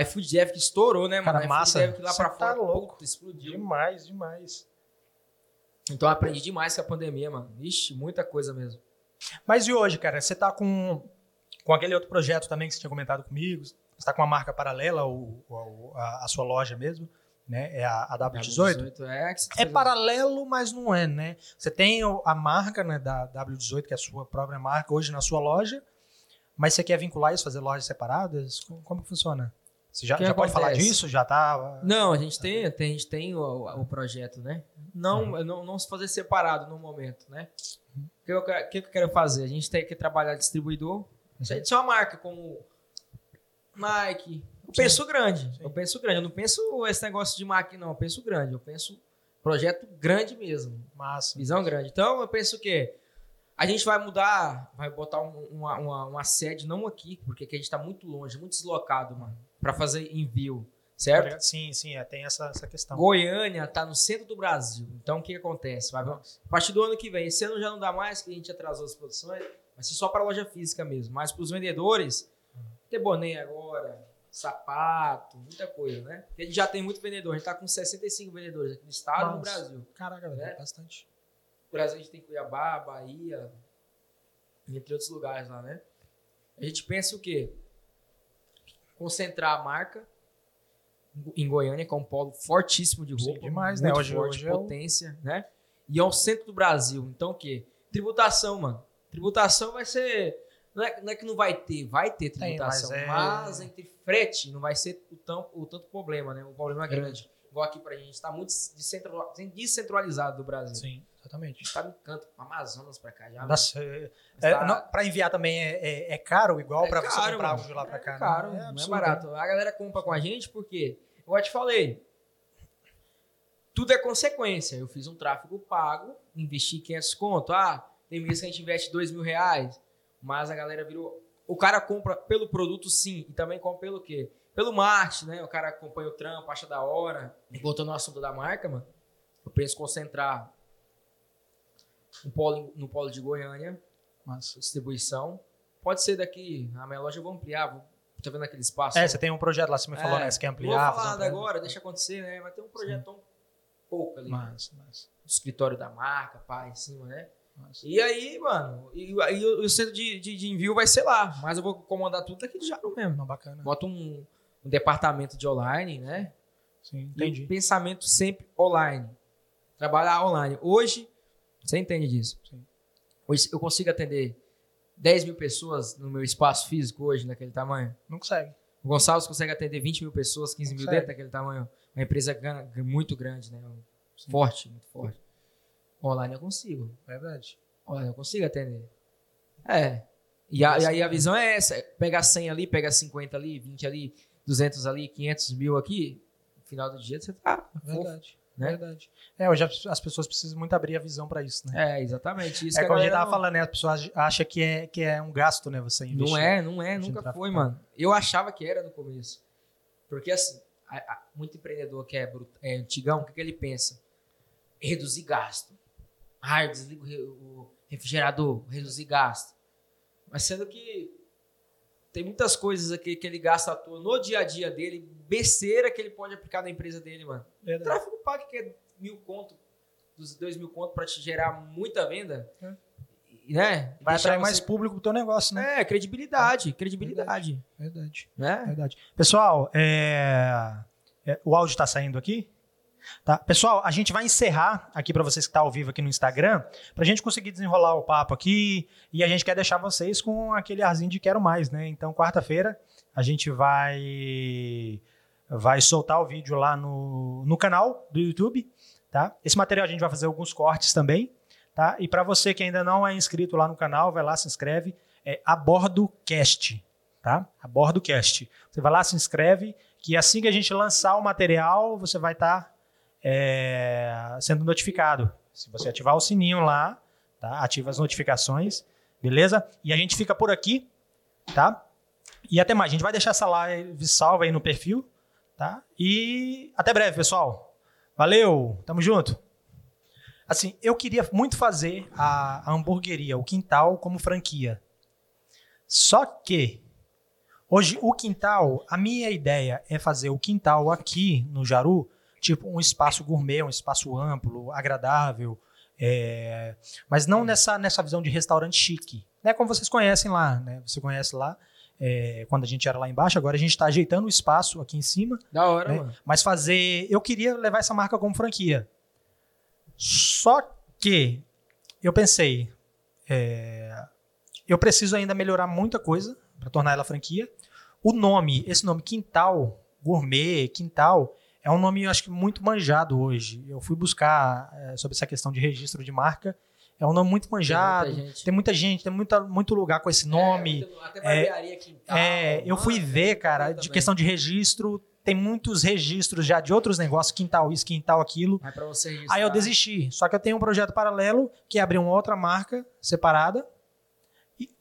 iFood Dev que estourou, né, mano? Cara, massa. Dev que lá Cê pra tá fora, louco. puta, explodiu. Demais, demais. Então eu aprendi demais com a pandemia, mano. Ixi, muita coisa mesmo. Mas e hoje, cara? Você tá com, com aquele outro projeto também que você tinha comentado comigo? Você tá com uma marca paralela, ou a, sua loja mesmo, né? É a, a W18? W18 é, É paralelo, mas não é, né? Você tem a marca né, da W18, que é a sua própria marca, hoje na sua loja, mas você quer vincular isso, fazer lojas separadas? Como, como funciona? Você já, já pode falar disso? Já tá... Não, a gente tem, tem- a gente tem o, o projeto, né? Não, Uhum. não, não se fazer separado no momento, né? O que eu, que- eu quero fazer? A gente tem que trabalhar distribuidor. A gente é uma marca como Nike, eu Sim. penso grande. Sim. Eu penso grande. Eu não penso esse negócio de marca, não. Eu penso grande. Eu penso projeto grande mesmo. Massa. Visão grande. Então, eu penso que a gente vai mudar, vai botar um- uma, uma, uma sede, não aqui, porque aqui a gente tá muito longe, muito deslocado, mano, pra fazer envio, certo? Sim, sim, é, tem essa, essa questão. Goiânia tá no centro do Brasil. Então, o que, acontece? Vai, a partir do ano que vem, esse ano já não dá mais, que a gente atrasou as produções, ser só para loja física mesmo. Mas para os vendedores, ter boné agora, sapato, muita coisa, né? A gente já tem muito vendedor. A gente tá com 65 vendedores aqui no estado e no. Brasil. Caraca, velho, Né? bastante. No Brasil a gente tem Cuiabá, Bahia, entre outros lugares lá, né? A gente pensa o quê? Concentrar a marca em Goiânia, que é um polo fortíssimo de Sim, roupa. demais, né? Hoje- forte, hoje é o- potência, né? E é o centro do Brasil. Então o quê? Tributação, mano. Tributação vai ser. Não é, não é que não vai ter, vai ter Tem, tributação. mas mas, é- entre frete não vai ser o, tão, o tanto problema, né? O problema é grande. Igual aqui pra gente, está muito descentralizado, do Brasil. Sim, exatamente. Tá no canto, Amazonas pra cá já. Nossa, é, Mas tá- não, pra enviar também é, é, é caro, igual É pra você caro, comprar mano. algo de lá pra cá. É né? caro, não é barato. A galera compra com a gente porque, igual eu te falei, tudo é consequência. Eu fiz um tráfego pago, investi 500 conto. Ah, tem mês que a gente investe 2 mil reais, mas a galera virou... O cara compra pelo produto, sim, e também compra pelo quê? Pelo marketing, né? O cara acompanha o trampo, acha da hora. E Voltando ao assunto da marca, mano, eu penso concentrar um polo, no polo de Goiânia, Massa. distribuição. Pode ser daqui, a minha loja eu vou ampliar, vou, tá vendo aquele espaço? É, você tem um projeto lá, você me falou, É, né? Você quer Não ampliar. vou fazer falar um agora, deixa acontecer, né? Mas tem um projeto tão pouco ali. Massa, massa, Do escritório da marca, pá, em cima, né? Massa. E aí, mano, e aí o centro de, de, de envio vai ser lá. Mas eu vou comandar tudo daqui de Jaru mesmo. Não, bacana. Bota um, um departamento de online, né? Sim, E entendi. um pensamento sempre online. Trabalhar online. Hoje, você entende disso. Sim. Hoje eu consigo atender 10 mil pessoas no meu espaço físico hoje, naquele tamanho. Não consegue. O Gonçalves consegue atender 20 mil pessoas, 15 mil Consegue. dentro daquele tamanho. Uma empresa muito grande, né? Forte, muito forte. Online eu consigo. Verdade. Online eu consigo atender. É. E, a- e aí a visão é essa. Pega 100 ali, pega 50 ali, 20 ali, 200 ali, 500 mil aqui. No final do dia você tá fofo, Verdade. né? Verdade. É, hoje as as pessoas precisam muito abrir a visão pra isso, né? É, exatamente. Isso é como a gente tava não- falando, né? As pessoas acham que é, que é um gasto, né? Você investir. Não é, não é, nunca foi, mano. Eu achava que era no começo. Porque assim, a- a- muito empreendedor que é, brut- é antigão, o que, que ele pensa? Reduzir gasto. Ah, eu desligo o re- o refrigerador, reduzir gasto. Mas sendo que tem muitas coisas aqui que ele gasta à toa no dia a dia dele, besteira que ele pode aplicar na empresa dele, mano. Verdade. Tráfego pago que é mil conto, dos dois mil conto pra te gerar muita venda, É. né? Vai atrair mais você- público pro teu negócio, né? É, credibilidade, credibilidade, Verdade. né? Verdade. Pessoal, é, é, o áudio está saindo aqui? Tá? Pessoal, a gente vai encerrar aqui para vocês que estão ao vivo aqui no Instagram, para a gente conseguir desenrolar o papo aqui e a gente quer deixar vocês com aquele arzinho de quero mais, né? Então, quarta-feira a gente vai vai soltar o vídeo lá no, no canal do YouTube, tá? Esse material a gente vai fazer alguns cortes também, tá? E para você que ainda não é inscrito lá no canal, vai lá, se inscreve, é Abordo Cast, tá? Abordo. Você vai lá, se inscreve, que assim que a gente lançar o material, você vai estar sendo notificado. Se você ativar o sininho lá, tá? Ativa as notificações, beleza? E a gente fica por aqui, tá? E até mais. A gente vai deixar essa live salva aí no perfil, tá? E até breve, pessoal. Valeu, tamo junto. Assim, eu queria muito fazer a, a hamburgueria, o quintal, como franquia. Só que hoje o quintal, a minha ideia é fazer o quintal aqui no Jaru, tipo um espaço gourmet, um espaço amplo, agradável, é, mas não nessa, nessa visão de restaurante chique, né? Como vocês conhecem lá, né? Você conhece lá é, quando a gente era lá embaixo. Agora a gente está ajeitando o espaço aqui em cima Da hora, né? mano. Mas fazer. Eu queria levar essa marca como franquia. Só que eu pensei. é, eu preciso ainda melhorar muita coisa para tornar ela franquia. O nome, esse nome Quintal, Gourmet, Quintal, é um nome, eu acho que, muito manjado hoje. Eu fui buscar é, sobre essa questão de registro de marca. É um nome muito manjado. Tem muita gente. Tem muita gente, tem muita, muito lugar com esse nome. É, até barbearia, quintal, É, eu fui ver, cara, de questão de registro, tem muitos registros já de outros negócios, quintal isso, quintal aquilo. Mas pra você registrar. Aí eu desisti. Só que eu tenho um projeto paralelo que é abrir uma outra marca separada,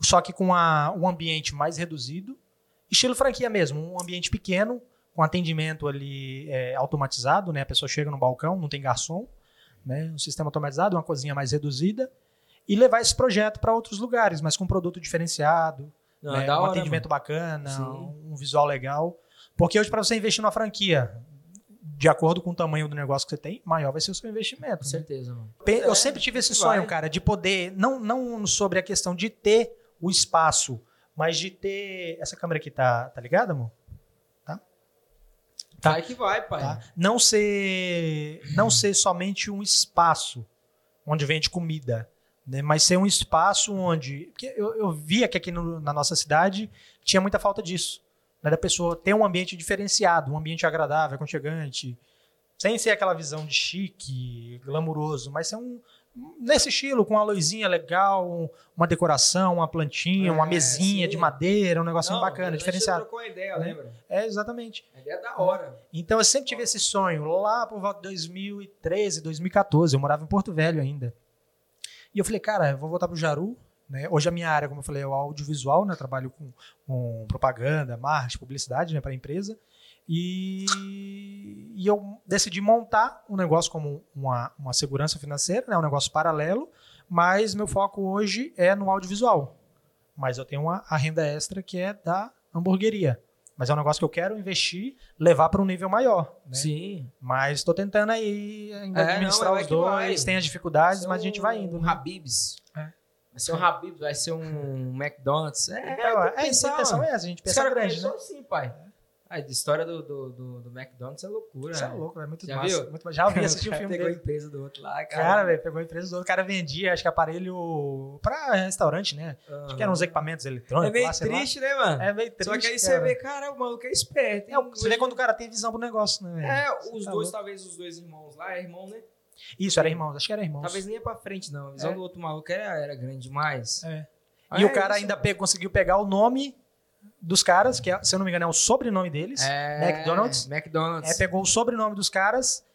só que com a- um ambiente mais reduzido, estilo franquia mesmo, um ambiente pequeno, com atendimento ali é, automatizado, né? A pessoa chega no balcão, não tem garçom, né? Um sistema automatizado, uma cozinha mais reduzida. E levar esse projeto para outros lugares, mas com produto diferenciado, Não, né, é da um hora, atendimento mano. bacana, Sim. um visual legal. Porque hoje, para você investir numa franquia, de acordo com o tamanho do negócio que você tem, maior vai ser o seu investimento. Com né? certeza, mano. Eu É, sempre tive esse vai. sonho, cara, de poder, não, não sobre a questão de ter o espaço, mas de ter. Essa câmera aqui tá, tá ligada, amor? Tá? Vai que vai, pai. Tá? Não ser não ser somente um espaço onde vende comida, né? mas ser um espaço onde. Porque eu, eu via que aqui no- na nossa cidade tinha muita falta disso. Né? Da pessoa ter um ambiente diferenciado, um ambiente agradável, aconchegante, sem ser aquela visão de chique, glamuroso, mas ser um. Nesse estilo, com uma luzinha legal, um- uma decoração, uma plantinha, uma É, mesinha sim. de madeira, um negocinho Não, bacana, a diferenciado. trocou uma ideia, Né? lembra? É, exatamente. A ideia é da hora. Então eu sempre tive esse sonho, lá por volta de 2013, 2014, eu morava em Porto Velho ainda. E eu falei, cara, eu vou voltar pro Jaru, né? Hoje a minha área, como eu falei, é o audiovisual, né? Eu trabalho com, com propaganda, marketing, publicidade, né, para a empresa. E, e eu decidi montar um negócio como uma, uma segurança financeira, né? Um negócio paralelo, mas meu foco hoje é no audiovisual. Mas eu tenho uma, a renda extra que é da hamburgueria. Mas é um negócio que eu quero investir, levar para um nível maior. Né? Sim. Mas estou tentando aí ainda É, administrar não, é os dois, tem as dificuldades, mas a gente vai indo. Um né? Habibs. É. Vai ser um Habibs, vai ser um McDonald's. É, É, tem que é, a pensar, intenção é essa, a gente pensa grande, né? assim, pai. A história do, do, do, do McDonald's é loucura. Isso é né? louco, é muito Já massa. viu? Muito, já vi, assisti o filme pegou dele. a empresa do outro lá, cara. Cara, velho, pegou a empresa do outro. O cara vendia, acho que aparelho pra restaurante, né? Acho que eram uns equipamentos É eletrônicos meio lá, triste, né, mano? É meio triste, Só que aí você cara. vê, cara, o maluco é esperto. É, você vê quando o cara tem visão pro negócio, né? velho? É, Você os tá dois, louco. talvez os dois irmãos lá, é irmão, né? Isso, era irmãos, acho que era irmãos. Talvez nem ia pra frente, não. A visão É. do outro maluco era, era grande demais. É. Ah, E o é cara ainda pe- conseguiu pegar o nome dos caras, que é, se eu não me engano é o sobrenome deles. É, McDonald's. McDonald's. É, pegou o sobrenome dos caras,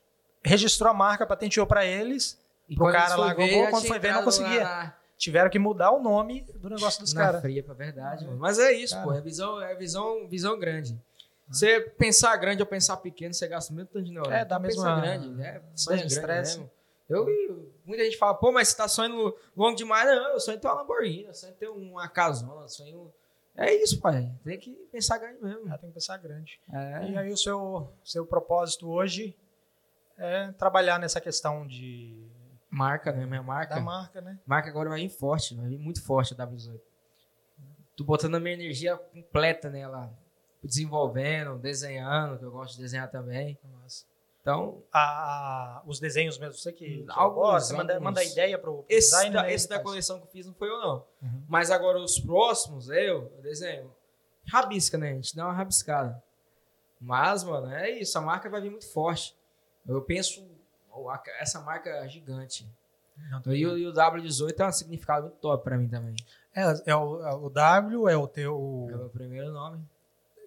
registrou a marca, patenteou pra eles, E pro cara lá, ver, Google, quando foi ver, não conseguia. lá tiveram que mudar o nome do negócio dos caras. fria, pra verdade, mano. Mas é isso, Cara. pô. É visão, é visão, visão grande. Você pensar grande ou pensar pequeno, você gasta o mesmo tanto de neurônio. É, dá Então, mesmo pensa a- grande. É, sonha grande estresse. mesmo. Eu, muita gente fala, pô, mas você tá sonhando longo demais. Não, eu sonho em ter uma Lamborghini, eu sonho em ter uma casona, eu sonho... É isso, pai. Tem que pensar grande mesmo. Ah, tem que pensar grande. É. E aí o seu, seu propósito hoje é trabalhar nessa questão de Marca, né? Minha marca. da marca, né? Marca agora vai vir forte, vai vir muito forte a W18. Tô botando a minha energia completa nela. Desenvolvendo, desenhando, que eu gosto de desenhar também. Massa. Então, A- os desenhos mesmo, você que, que Alguns, você manda, manda ideia pro esse, design, da, né, esse da faz. coleção que eu fiz não foi eu, não. Uhum. Mas agora os próximos, eu, eu desenho. Rabisca, né? A gente dá uma rabiscada. Mas, mano, é isso. A marca vai vir muito forte. Eu penso, essa marca é gigante. Não, E o, e o W18 tem um significado muito top pra mim também. É, é o, é o W, é o teu. É o meu primeiro nome.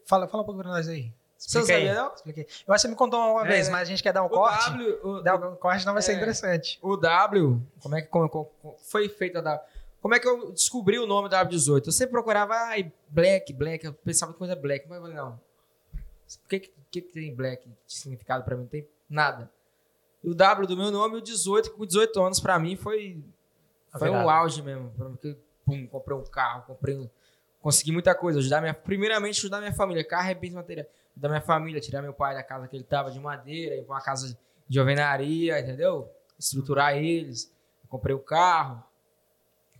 Fala, fala um pouco pra nós aí. Você Explica aí. sabia, não? Explica aí. Eu acho que você me contou uma É, vez, mas a gente quer dar um O corte. W, o, Dar um corte não vai ser É. interessante. o W, como é que como- como- foi feita a W? Como é que eu descobri o nome da W18? Eu sempre procurava, ai, Black, Black, eu pensava em coisa Black, mas eu falei, não. O que, que, que que tem Black de significado pra mim? Não tem nada. E o W do meu nome, o 18, com 18 anos, pra mim foi, A foi um virada. auge mesmo. Porque, pum, comprei um carro, comprei um, consegui muita coisa. Ajudar minha, primeiramente, ajudar minha família. Carro é bem Ajudar minha família, tirar meu pai da casa que ele tava de madeira, ir pra uma casa de alvenaria, entendeu? Estruturar eles. Comprei o carro.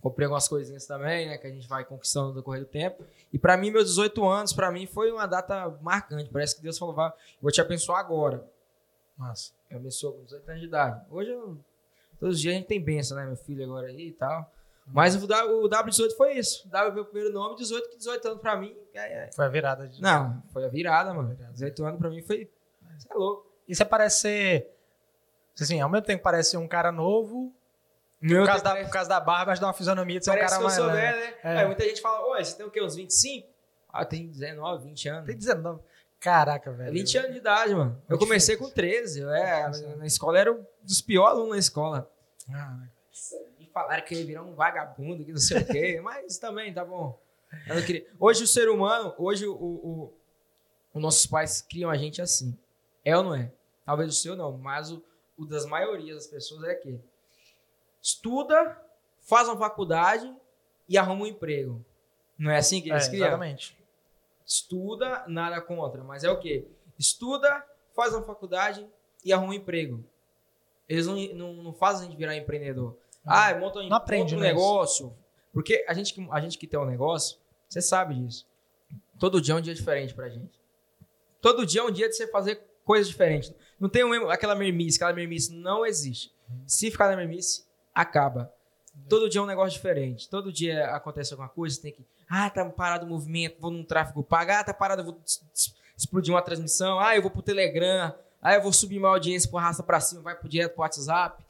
Comprei algumas coisinhas também, né? Que a gente vai conquistando no decorrer do tempo. E pra mim, meus 18 anos, pra mim, foi uma data marcante. Parece que Deus falou, vai, vou te abençoar agora. Massa. Eu abençoo com 18 anos de idade. Hoje, eu, todos os dias a gente tem bênção, né? Meu filho agora aí e tal. Mas o, W- o W18 foi isso. W é meu primeiro nome, 18, que 18 anos pra mim. É, é. Foi a virada de. Não, foi a virada, mano. Virada. 18 anos pra mim foi. Você é louco. E você parece ser. Assim, ao mesmo tempo parece ser um cara novo. Meu Por causa, da, parece, por causa da barba, mas dá uma fisionomia de ser um parece cara que eu mais. sou velho, né? É. Aí muita gente fala, oi, você tem o quê? Uns 25? Ah, tem 19, 20 anos. Tem 19. Caraca, velho. 20 anos de idade, mano. Eu Muito comecei diferente. com 13. Eu, é, na, na escola eu era um dos piores alunos na escola. Ah, falaram que eu ia virar um vagabundo, que não sei o quê. Mas também, tá bom. Queria. Hoje o ser humano, hoje o, o- os nossos pais criam a gente assim. É ou não é? Talvez o seu não, mas o, o das maiorias das pessoas é que estuda, faz uma faculdade e arruma um emprego. Não é assim que é, eles criam? exatamente. Estuda, nada contra, mas é o quê? Estuda, faz uma faculdade e arruma um emprego. Eles não, não, não fazem a gente virar empreendedor. Ah, monta um, aprende, monta um negócio. Porque a gente, que- a gente que tem um negócio, você sabe disso. Todo dia é um dia diferente pra gente. Todo dia é um dia de você fazer coisas diferentes. Não tem mesmo- aquela mermice, aquela mermice não existe. Se ficar na mermice, acaba. Todo dia é um negócio diferente. Todo dia acontece alguma coisa, você tem que. Ah, tá parado o movimento, vou num tráfego pago. Ah, tá parado, vou explodir uma transmissão. Ah, eu vou pro Telegram. Ah, eu vou subir minha audiência por arrasta pra cima, vai pro direto pro WhatsApp.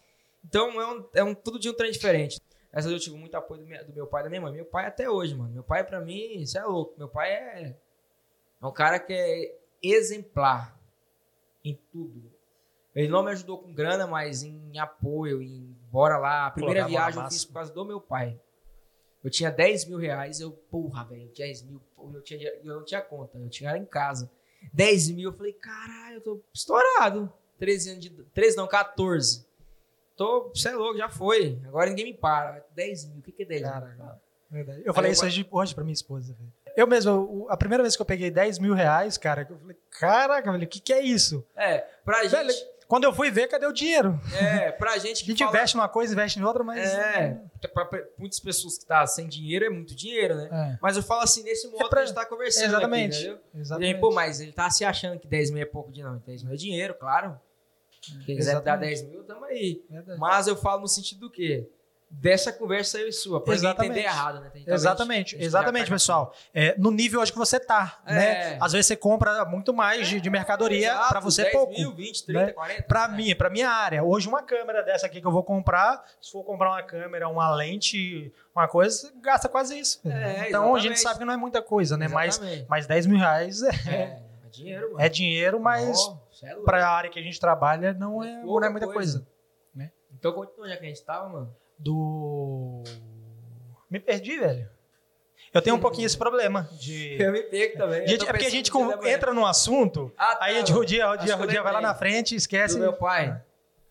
Então é um, é um todo dia um trem diferente. Essa eu tive muito apoio do meu, do meu pai e da minha mãe. Meu pai até hoje, mano. Meu pai, pra mim, isso é louco. Meu pai é, é um cara que é exemplar em tudo. Ele não me ajudou com grana, mas em apoio, em bora lá. A primeira viagem eu fiz por causa do meu pai. Eu tinha 10 mil reais, eu, porra, velho, 10 mil, porra, eu, tinha, eu não tinha conta, eu tinha ela em casa. 10 mil, eu falei, caralho, eu tô estourado. 13 anos de. 13 não, 14. Tô, você é louco, já foi. Agora ninguém me para. 10 mil, o que, que é 10 mil? Caraca. Verdade. Eu falei eu isso hoje, hoje pra minha esposa, velho. Eu mesmo, a primeira vez que eu peguei 10 mil reais, cara, eu falei, caraca, velho, o que, que é isso? É, pra Velho, gente. Quando eu fui ver, cadê o dinheiro? É, pra gente A que. gente fala- investe numa coisa, investe em outra, mas. É, pra, pra muitas pessoas que tá sem dinheiro é muito dinheiro, né? É, Mas eu falo assim, nesse modo pra- que a gente tá conversando. exatamente. Aqui, entendeu? E exatamente. aí, pô, mas ele tá se achando que 10 mil é pouco de não. 10 mil é dinheiro, claro. Quem quiser dar exatamente. 10 mil, tamo aí. Verdade. Mas eu falo no sentido do quê? Dessa conversa eu e sua, Exatamente. entender errado, né? Tem- Exatamente, a exatamente, tá- pessoal. É, no nível hoje que você tá, É. né? Às vezes você compra muito mais de, de mercadoria Exato, pra você 10 pouco. mil, 20, 30, né? 40. Pra né? mim, pra minha área. Hoje, uma câmera dessa aqui que eu vou comprar, se for comprar uma câmera, uma lente, uma coisa, gasta quase isso. É, então a exatamente. gente sabe que não é muita coisa, né? Mas, Exatamente. mas 10 mil reais é, É, é dinheiro, mano. é dinheiro, mas é louco. pra área que a gente trabalha não é, não é muita coisa. coisa. Então, continua onde é que a gente tava, mano? Do. Me perdi, velho. Eu tenho um pouquinho esse problema de. Eu me pego também. Gente, é porque a gente manhã. entra num assunto, Ah, tá, aí o dia, o dia, Acho o que eu dia vai lá na frente e esquece. Do meu pai.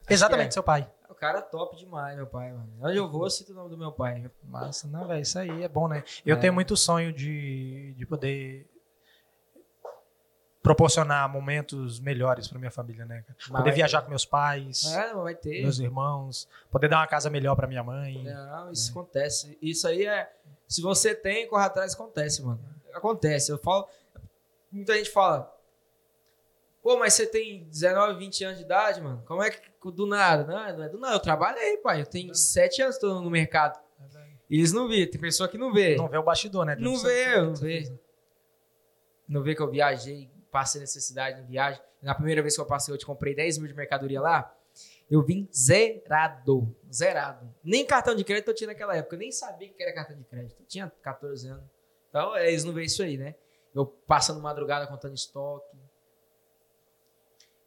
Exatamente, é. seu pai. O cara top demais, meu pai, mano. Onde eu vou, eu cito o nome do meu pai. Massa, não, velho, isso aí é bom, né? Eu É. tenho muito sonho de, de poder proporcionar momentos melhores para minha família, né? Mas Poder viajar ter. com meus pais, É, meus irmãos, poder dar uma casa melhor para minha mãe. Não, isso acontece. Isso aí é. Se você tem, corre atrás, acontece, mano. Acontece. Eu falo. Muita gente fala. Pô, mas você tem 19, 20 anos de idade, mano. Como é que do nada? Não, não é do nada. Eu trabalhei, pai. Eu tenho 7 anos que tô no mercado. E eles não vê. Tem pessoa que não vê. Não vê o bastidor, né? Não Você- vê, não vê. Não vê que eu viajei, passei necessidade em viagem. Na primeira vez que eu passei, eu te comprei 10 mil de mercadoria lá. Eu vim zerado. Zerado. Nem cartão de crédito eu tinha naquela época. Eu nem sabia que era cartão de crédito. Eu tinha 14 anos. Então, eles não veem isso aí, né? Eu passando madrugada contando estoque.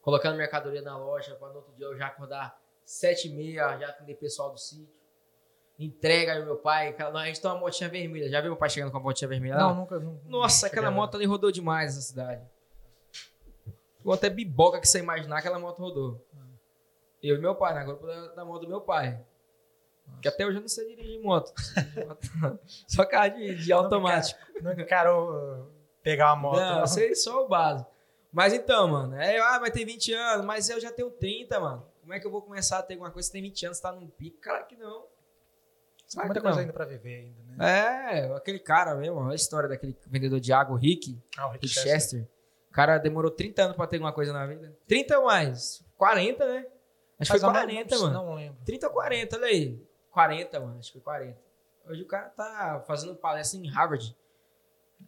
Colocando mercadoria na loja para no outro dia eu já acordar 7 e meia, já atender pessoal do sítio. Entrega aí meu pai. A gente tem uma motinha vermelha. Já viu meu pai chegando com a motinha vermelha lá? Não, nunca. nu- Nossa, nunca aquela moto ali rodou demais na cidade. Ficou até biboca que você imaginar aquela moto rodou. Eu e meu pai, na grupo da, da moto do meu pai. Que até hoje eu não sei dirigir moto. só carro de, de automático. Nunca quero uh, pegar uma moto. Não, eu sei só o básico. Mas então, mano, é, ah, mas tem 20 anos, mas eu já tenho 30, mano. Como é que eu vou começar a ter alguma coisa? Você tem 20 anos, tá num pico? Cara, que não. Claro muita coisa não. ainda pra viver ainda, né? É, aquele cara mesmo, a história daquele vendedor de água, o Rick. Ah, o Rick Rick Chester. Chester. O cara demorou 30 anos pra ter alguma coisa na vida. 30 ou mais? 40, né? Acho que foi eu não- 40, mano. Não lembro. 30 ou 40, olha aí. 40, mano. Acho que foi 40. Hoje o cara tá fazendo palestra em Harvard.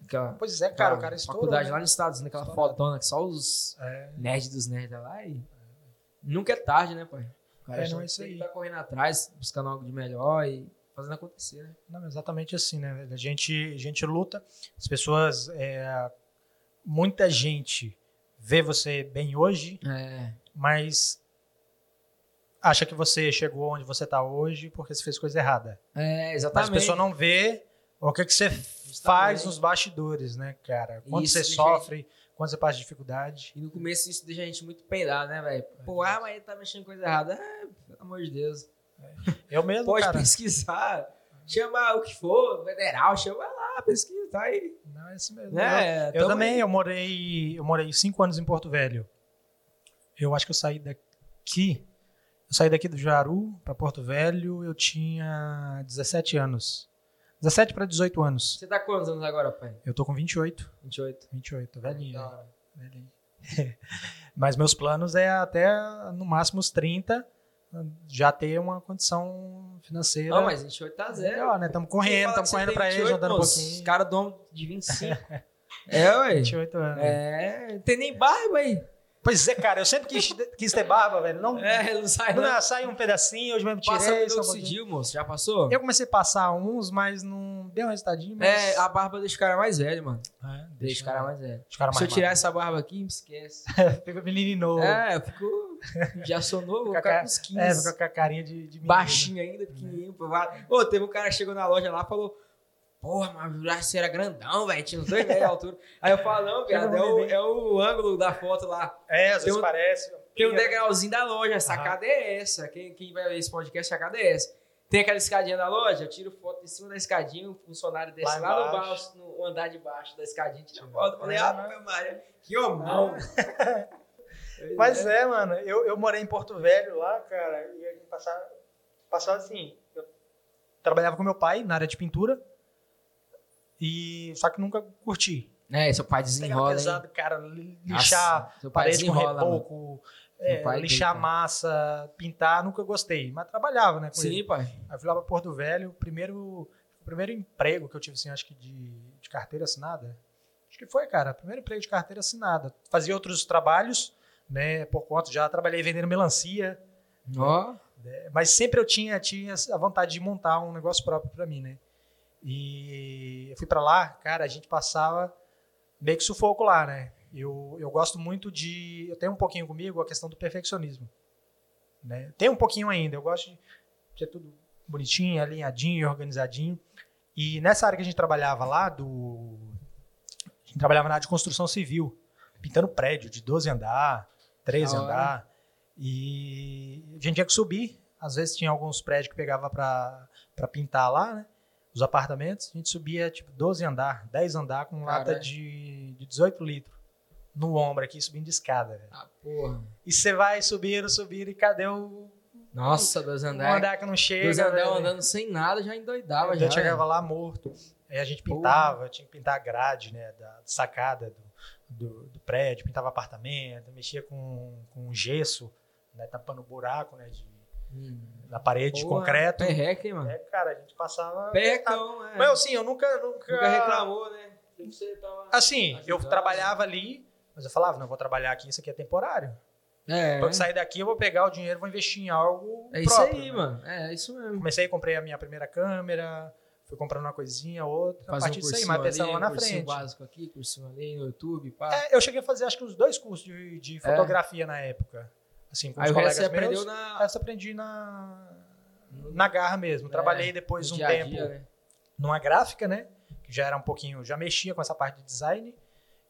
Aquela, Pois é, cara, o cara estourou. Faculdade né? lá nos Estados Unidos, aquela Estourado. fodona que só os É. nerds dos nerds lá. E... Nunca é tarde, né, pai? O cara É, não é isso aí. tá correndo atrás, buscando algo de melhor e fazendo acontecer, né? Não, exatamente assim, né? A gente, a gente luta, as pessoas. é, muita gente vê você bem hoje, É. mas acha que você chegou onde você está hoje porque você fez coisa errada. É, Mas exatamente. a pessoa não vê o que, que você faz nos bastidores, né, cara? Quanto Isso você sofre, quanto você passa dificuldade. E no começo isso deixa a gente muito peidar, né, velho? Pô, ah, mas ele tá mexendo coisa errada. É, pelo amor de Deus. Eu mesmo, Pode cara. pesquisar. Chama o que for, federal, chama lá, pesquisa, tá aí. Não, é isso mesmo. Né? Eu Tamo também, eu morei, eu morei cinco anos em Porto Velho. Eu acho que eu saí daqui, eu saí daqui do Jaru para Porto Velho, eu tinha 17 anos. 17 para 18 anos. Você tá quantos anos agora, pai? Eu tô com 28, 28. 28, velhinho. Velhinho. Mas meus planos é até no máximo os 30 já ter uma condição financeira. Não, mas 28 tá zero. melhor, né? Estamos correndo, estamos correndo para eles, 28, andando um pouquinho. Os caras homem de 25. é, ué. 28 anos. É, não tem nem barba aí. Pois é, cara, eu sempre quis, quis ter barba, velho. Não, É, não sai não. não, sai um pedacinho, hoje mesmo tirei. Passa um minoxidil, moço. Já passou? Eu comecei a passar uns, mas não deu um resultadinho. Mas... É, a barba deixa o cara mais velho, mano. É, Deixa o cara mais velho. Cara Se eu mais tirar essa barba aqui, me esquece. Fica menino novo. É, eu fico. Já sou novo, vou Fica ficar ca- com uns 15. É, fica com a carinha de, de baixinho ainda, pequenininho. pô, vai- Ô, teve um cara que chegou na loja lá e falou: Porra, mas já você era grandão, velho. Tinha uns dois metros de altura. Aí eu falo: Não, viado, é o, é o ângulo da foto lá. É, às vezes um- parece. Tem um degrauzinho da loja. A sacada é essa. Quem, quem vai ver esse podcast, a sacada é essa. Tem aquela escadinha da loja, eu tiro foto em cima da escadinha, o funcionário desce Lá lá, no, baixo, no andar de baixo da escadinha, tira foto. Eu Falei, É. ah, meu Maria, que homão. Mas é, mano, eu, eu morei em Porto Velho lá, cara, e a gente passava, passava assim. Eu trabalhava com meu pai na área de pintura, e só que nunca curti. É, seu pai desenrola, hein? pesado, cara, li- lixar Nossa, seu pai parede com reboco, é, lixar massa, pintar, nunca gostei. Mas trabalhava, né, com ele. Sim, pai. Aí eu fui lá pra Porto Velho, o primeiro, o primeiro emprego que eu tive, assim, acho que de, de carteira assinada. Acho que foi, cara, primeiro emprego de carteira assinada. Fazia outros trabalhos, né, por conta, já trabalhei vendendo melancia, Ó, né, mas sempre eu tinha, tinha a vontade de montar um negócio próprio pra mim, né. E eu fui pra lá, cara, a gente passava meio que sufoco lá, né. Eu, eu gosto muito de, eu tenho um pouquinho comigo a questão do perfeccionismo, né. Tem um pouquinho ainda, eu gosto de ser tudo bonitinho, alinhadinho, organizadinho. E nessa área que a gente trabalhava lá, do. A gente trabalhava na área de construção civil, pintando prédio de 12 andar, 13 Da hora. andar. E a gente tinha que subir Às vezes tinha alguns prédios que pegava pra, pra pintar lá, né? Os apartamentos. A gente subia, tipo, 12 andar, 10 andar com lata de, de 18 litros. No ombro aqui, subindo de escada. Ah, porra. E você vai subindo, subindo, e cadê o Nossa, dois um andares. andar que não chega? Dois andares andando sem nada já endoidava. Então já, chegava velho. lá morto. Aí a gente pintava, tinha que pintar a grade, né, da sacada do, do, do prédio, pintava apartamento, mexia com, com gesso, né, tampando buraco, né, de, Hum. na parede de concreto. Perreca, hein, mano? É, cara, a gente passava... Perrecão, é. Mas assim, eu nunca... Nunca, Nunca reclamou, né? Tava Assim, eu ajudando. trabalhava ali, mas eu falava, não, vou trabalhar aqui, isso aqui é temporário. É, Pra eu sair daqui, eu vou pegar o dinheiro, vou investir em algo é isso próprio, aí, né? mano. É, é isso mesmo. Comecei, comprei a minha primeira câmera, fui comprando uma coisinha, outra, a Fazer um partir disso aí, mas pensando lá na um cursinho frente. básico aqui, cursinho ali no YouTube, pá. É, eu cheguei a fazer acho que uns dois cursos de, de fotografia na época. Assim, com aí os o colegas você aprendeu meus. na... O resto eu aprendi na, na garra mesmo. É, Trabalhei depois um a tempo dia, né? numa gráfica, né? Que já era um pouquinho, já mexia com essa parte de design.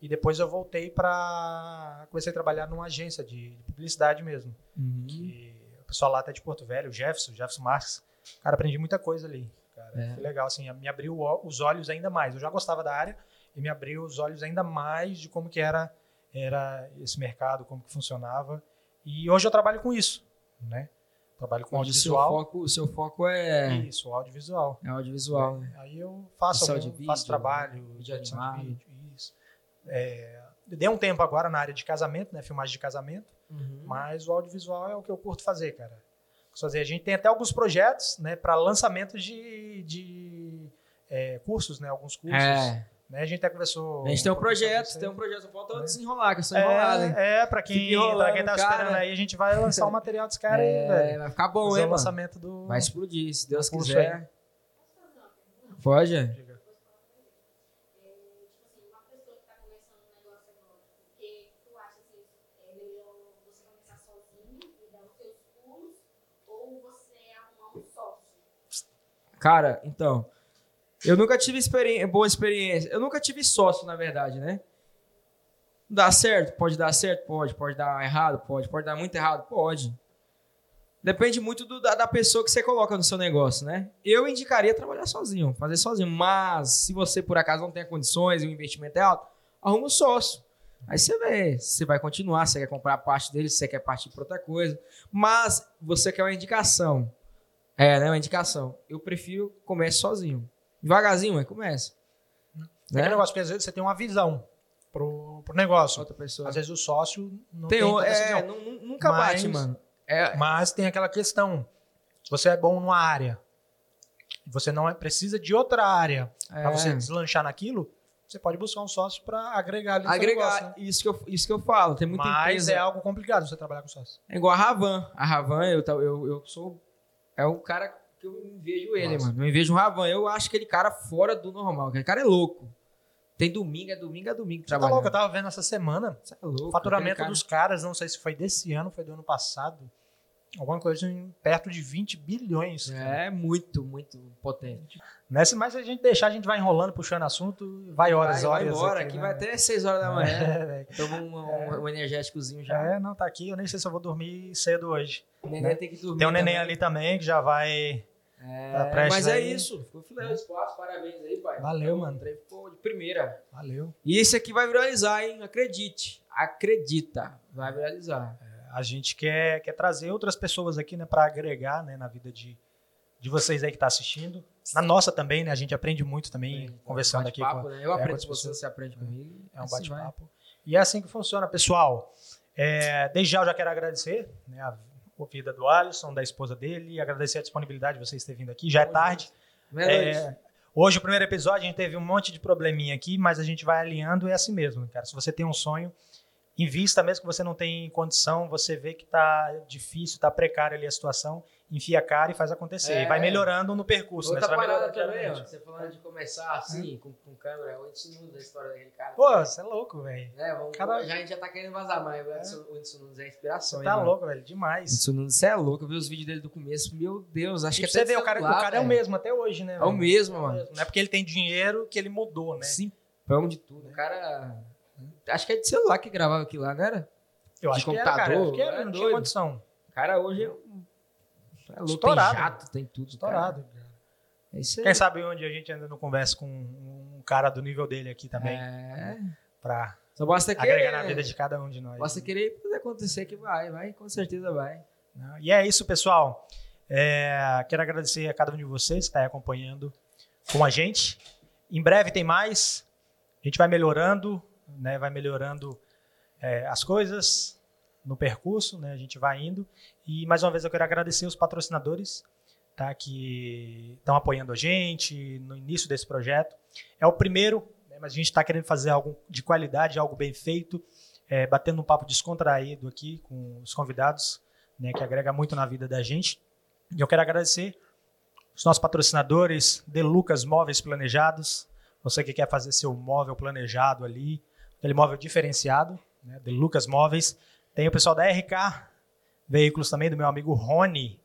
E depois eu voltei para comecei a trabalhar numa agência de, de publicidade mesmo. Uhum. Que o pessoal lá até de Porto Velho, o Jefferson, Jefferson Marques. Cara, aprendi muita coisa ali. É. foi legal, assim, me abriu os olhos ainda mais. Eu já gostava da área e me abriu os olhos ainda mais de como que era, era esse mercado, como que funcionava. E hoje eu trabalho com isso, né? Trabalho com Onde o seu audiovisual. foco, o seu foco é, Isso, audiovisual. é audiovisual, né? Aí eu faço, algum, de vídeo, faço trabalho, vídeo edição animado. de vídeo, isso. É, dei um tempo agora na área de casamento, né? Filmagem de casamento. Uhum. Mas o audiovisual é o que eu curto fazer, cara. Fazer. A gente tem até alguns projetos né, para lançamento de, de é, cursos, né? Alguns cursos. É, Né? A gente até conversou. a gente tem um projeto, tem um aí. projeto, falta desenrolar, que eu sou enrolado, hein? É, é para quem, Fica enrolando, pra quem tá esperando aí, a gente vai lançar o material dos caras aí, É, velho. vai ficar bom, hein, o lançamento do. Vai explodir, se Deus quiser. Pode? é? Diga. tipo assim, uma pessoa que está começando um negócio agora, porque tu acha assim, é melhor você começar sozinho e dar os seus pulos, ou você arrumar um sócio? Cara, então. Eu nunca tive boa experiência. Eu nunca tive sócio, na verdade, né? Dá certo? Pode dar certo? Pode. Pode dar errado? Pode. Pode dar muito errado? Pode. Depende muito do- da, da pessoa que você coloca no seu negócio, né? Eu indicaria trabalhar sozinho, fazer sozinho. Mas se você, por acaso, não tem condições e o investimento é alto, arruma um sócio. Aí você vê você vai continuar, você quer comprar parte dele, você quer partir para outra coisa. Mas você quer uma indicação. É, né? Uma indicação. Eu prefiro comece sozinho. Devagarzinho, mas começa. É Né? aquele negócio que às vezes você tem uma visão pro, pro negócio. Outra pessoa. Às vezes o sócio não tem tem, é, nu- nunca Mas- bate, mano. É, Mas tem aquela questão. Se você é bom numa área você não é- precisa de outra área para é, você deslanchar naquilo, você pode buscar um sócio para agregar ali agregar. negócio, né? isso, que eu, isso que eu falo. Tem muita Mas empresa. é algo complicado você trabalhar com sócio. É igual a Ravan. A Ravan, eu, eu, eu sou. É o cara que eu vejo ele, Nossa. mano. Eu vejo um Ravan. Eu acho aquele cara fora do normal. Aquele cara é louco. Tem domingo, é domingo, é domingo Você tá trabalhando. louco? Eu tava vendo essa semana Você é louco. o faturamento cara- dos caras, não sei se foi desse ano, foi do ano passado, alguma coisa em perto de 20 bilhões. cara. É muito, muito potente. Nessa, mas se a gente deixar, a gente vai enrolando, puxando assunto, vai horas, vai, horas. vai embora. aqui, Aqui né? vai até 6 horas da manhã. É. Toma um, um, um energéticozinho já. É, não, tá aqui. Eu nem sei se eu vou dormir cedo hoje. O neném tem que dormir. Tem um neném também. ali também que já vai. É, Tá mas é aí. isso. Ficou filé o espaço. Parabéns aí, pai. Valeu, Então, mano. Ficou de primeira. Valeu. E esse aqui vai viralizar, hein? Acredite. Acredita. Vai viralizar. A gente quer, quer trazer outras pessoas aqui, né, para agregar, né, na vida de, de vocês aí que tá assistindo. Na nossa também, né? A gente aprende muito também conversando aqui com né? Eu é, aprendo com você, você aprende comigo. É um Assim vai. bate-papo. E é assim que funciona, pessoal. É, desde já eu já quero agradecer né, a, a vida do Alisson, da esposa dele, e agradecer a disponibilidade de vocês terem vindo aqui. Já é Tamo tarde. É, hoje, o primeiro episódio, a gente teve um monte de probleminha aqui, mas a gente vai alinhando e é assim mesmo, cara. Se você tem um sonho, invista, mesmo que você não tenha condição, você vê que tá difícil, tá precária ali a situação, enfia a cara e faz acontecer. É. E vai melhorando no percurso, né? Outra Você vai parada também, ó. Você falando de começar assim, com, com câmera, o Edson Nunes, a história daquele cara. Pô, você é louco, velho. É, vamos, Cara- já, a gente já tá querendo vazar mais. O Edson, o Edson Nunes é inspiração. Você tá mano? louco, velho. Demais. Edson Nunes, você é louco. Eu vi os vídeos dele do começo. Meu Deus, acho E que pra você até vê, o cara, o celular, cara é o mesmo até hoje, né? É o mesmo, mano. Não é porque ele tem dinheiro que ele mudou, né? Simplão de tudo. O cara. Acho que é de celular que gravava aquilo lá, não era? Eu de acho que era, cara. Eu acho que computador, era, é não tinha doido. condição. O cara hoje é um. É louco, Estourado. Tem jato, tem tudo. Estourado. cara. É isso aí. Quem sabe onde a gente ainda não conversa com um cara do nível dele aqui também, É. pra Só basta querer. agregar na vida de cada um de nós. Basta querer fazer acontecer que vai, vai, com certeza vai. E é isso, pessoal. É, quero agradecer a cada um de vocês que está aí acompanhando com a gente. Em breve tem mais. A gente vai melhorando, né? vai melhorando é, as coisas no percurso, né? a gente vai indo. E mais uma vez eu quero agradecer os patrocinadores tá? que estão apoiando a gente no início desse projeto. É o primeiro, né? mas a gente está querendo fazer algo de qualidade, algo bem feito, é, batendo um papo descontraído aqui com os convidados né, que agrega muito na vida da gente. E eu quero agradecer os nossos patrocinadores, De Lucas Móveis Planejados. Você que quer fazer seu móvel planejado ali, aquele móvel diferenciado, né, De Lucas Móveis. Tem o pessoal da RK Veículos também, do meu amigo Rony.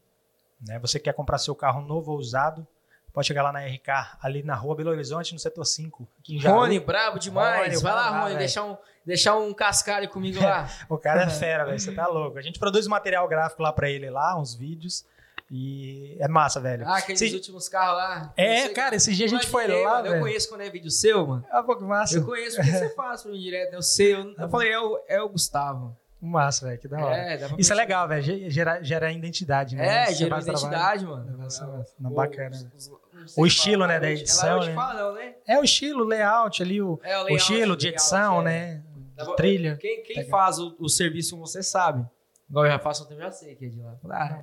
Né, você que quer comprar seu carro novo ou usado, pode chegar lá na RK, ali na rua Belo Horizonte, no setor 5. Aqui. Rony, brabo demais. Rony, vai lá, brabo, Rony, deixar um, deixar um cascalho comigo lá. O cara é fera, velho. Você tá louco. A gente produz material gráfico lá pra ele lá, uns vídeos. E é massa, velho. Ah, aqueles Se- últimos carros lá. É, cara, esse dia a gente foi lá, mano, Eu velho. conheço quando é vídeo seu, mano. É um pouco massa. Eu conheço porque você faz mim direto. Eu sei. Eu, eu falei, é o, é o Gustavo. Massa, velho. Que da hora. É, Isso é legal, velho. Ge- Gera, gera identidade, né? É, gerou faz trabalho. identidade, mano. Massa. Não, O- bacana. os- né? os- O estilo, falar, né, da ela edição, hoje né? né? É o estilo, o layout ali, o, É, o o layout, estilo o de edição, é. né? De trilha. Quem, quem Pega. faz o, o serviço você sabe. Igual eu já faço, eu já sei que é de lá. Ah,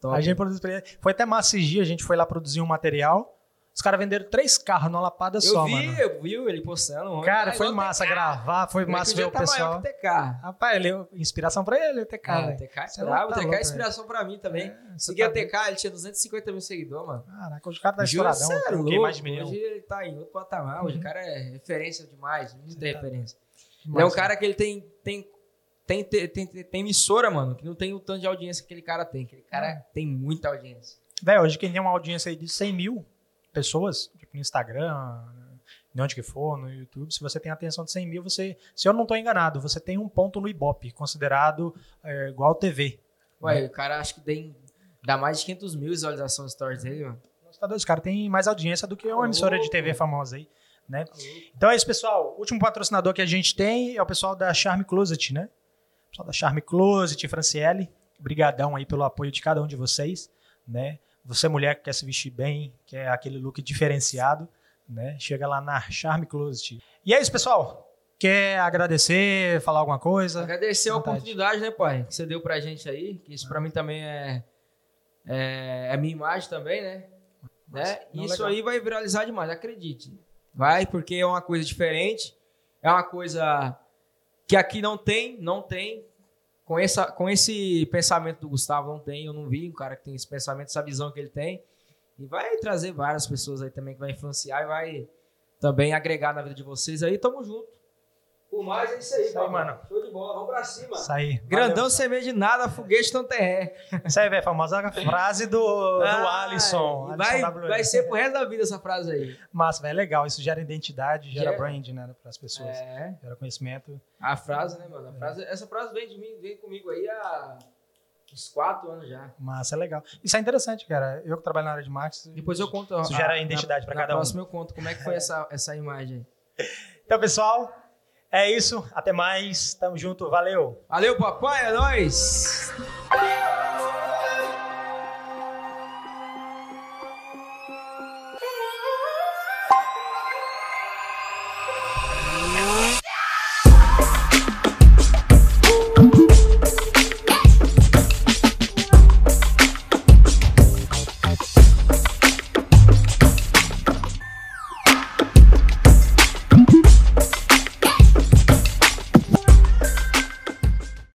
top. A gente produz pra ele. Foi até massa esse dia, a gente foi lá produzir um material. Os caras venderam três carros numa lapada eu só, vi, mano. eu vi ele postando. Cara, foi massa TK. gravar, foi Moleque, massa ver o tá maior pessoal. que o TK. Rapaz, ele, é inspiração pra ele, o TK, Ah, velho. TK é brabo, tá TK é inspiração pra mim também. Você Segui tá a TK, ele tinha 250 mil seguidores, mano. Caraca, hoje o cara tá estouradão, é o louco. mais de. Hoje ele tá em outro patamar, hoje o cara é referência demais, muita Você tá- referência. Ele é um cara que ele tem, tem, tem, tem, tem, tem emissora, mano, que não tem o tanto de audiência que aquele cara tem. Aquele cara É. tem muita audiência. Velho, hoje quem tem uma audiência aí de 100 mil pessoas, tipo no Instagram, de onde que for, no YouTube, se você tem atenção de 100 mil, você, se eu não tô enganado, você tem um ponto no Ibope, considerado é, igual TV. Ué, o cara acho que tem, dá mais de 500 mil visualizações stories dele, mano. Nossa, tá doido, Os caras têm mais audiência do que uma Tá emissora de. TV famosa aí, né? Então é isso, pessoal. O último patrocinador que a gente tem é o pessoal da Charme Closet, né? Pessoal da Charme Closet, Franciele. Obrigadão aí pelo apoio de cada um de vocês, né? Você mulher que quer se vestir bem, quer aquele look diferenciado, né? Chega lá na Charme Closet. E é isso, pessoal. Quer agradecer, falar alguma coisa? Agradecer a oportunidade, né, pai? Que você deu pra gente aí. Que isso pra mim também é, é, é minha imagem também, né? né? Não, Isso legal. aí vai viralizar demais, acredite. Vai, porque é uma coisa diferente. É uma coisa que aqui não tem, não tem. Com, essa, com esse pensamento do Gustavo, não tem. Eu não vi um cara que tem esse pensamento, essa visão que ele tem. E vai trazer várias pessoas aí também que vai influenciar e vai também agregar na vida de vocês aí. Tamo junto. Por mais é isso aí, Isso aí, mano. Show de bola, vamos pra cima. Isso aí. Grandão sem medo de nada, foguete não tem ré. Isso aí, velho. Famosa frase do, do Alisson. Vai, Alisson vai ser pro resto da vida essa frase aí. Massa, velho. É legal. Isso gera identidade, gera Gera. brand, né? Para as pessoas. É. Gera conhecimento. A frase, né, mano? A frase, essa frase vem de mim, vem comigo aí há uns quatro anos já. Massa, é legal. Isso é interessante, cara. Eu que trabalho na área de marketing. Depois eu conto. Isso a- gera na- identidade pra na cada um. próxima eu conto como é que foi essa, essa imagem aí. Então, pessoal, é isso, até mais, tamo junto, valeu. Valeu, papai, é nóis!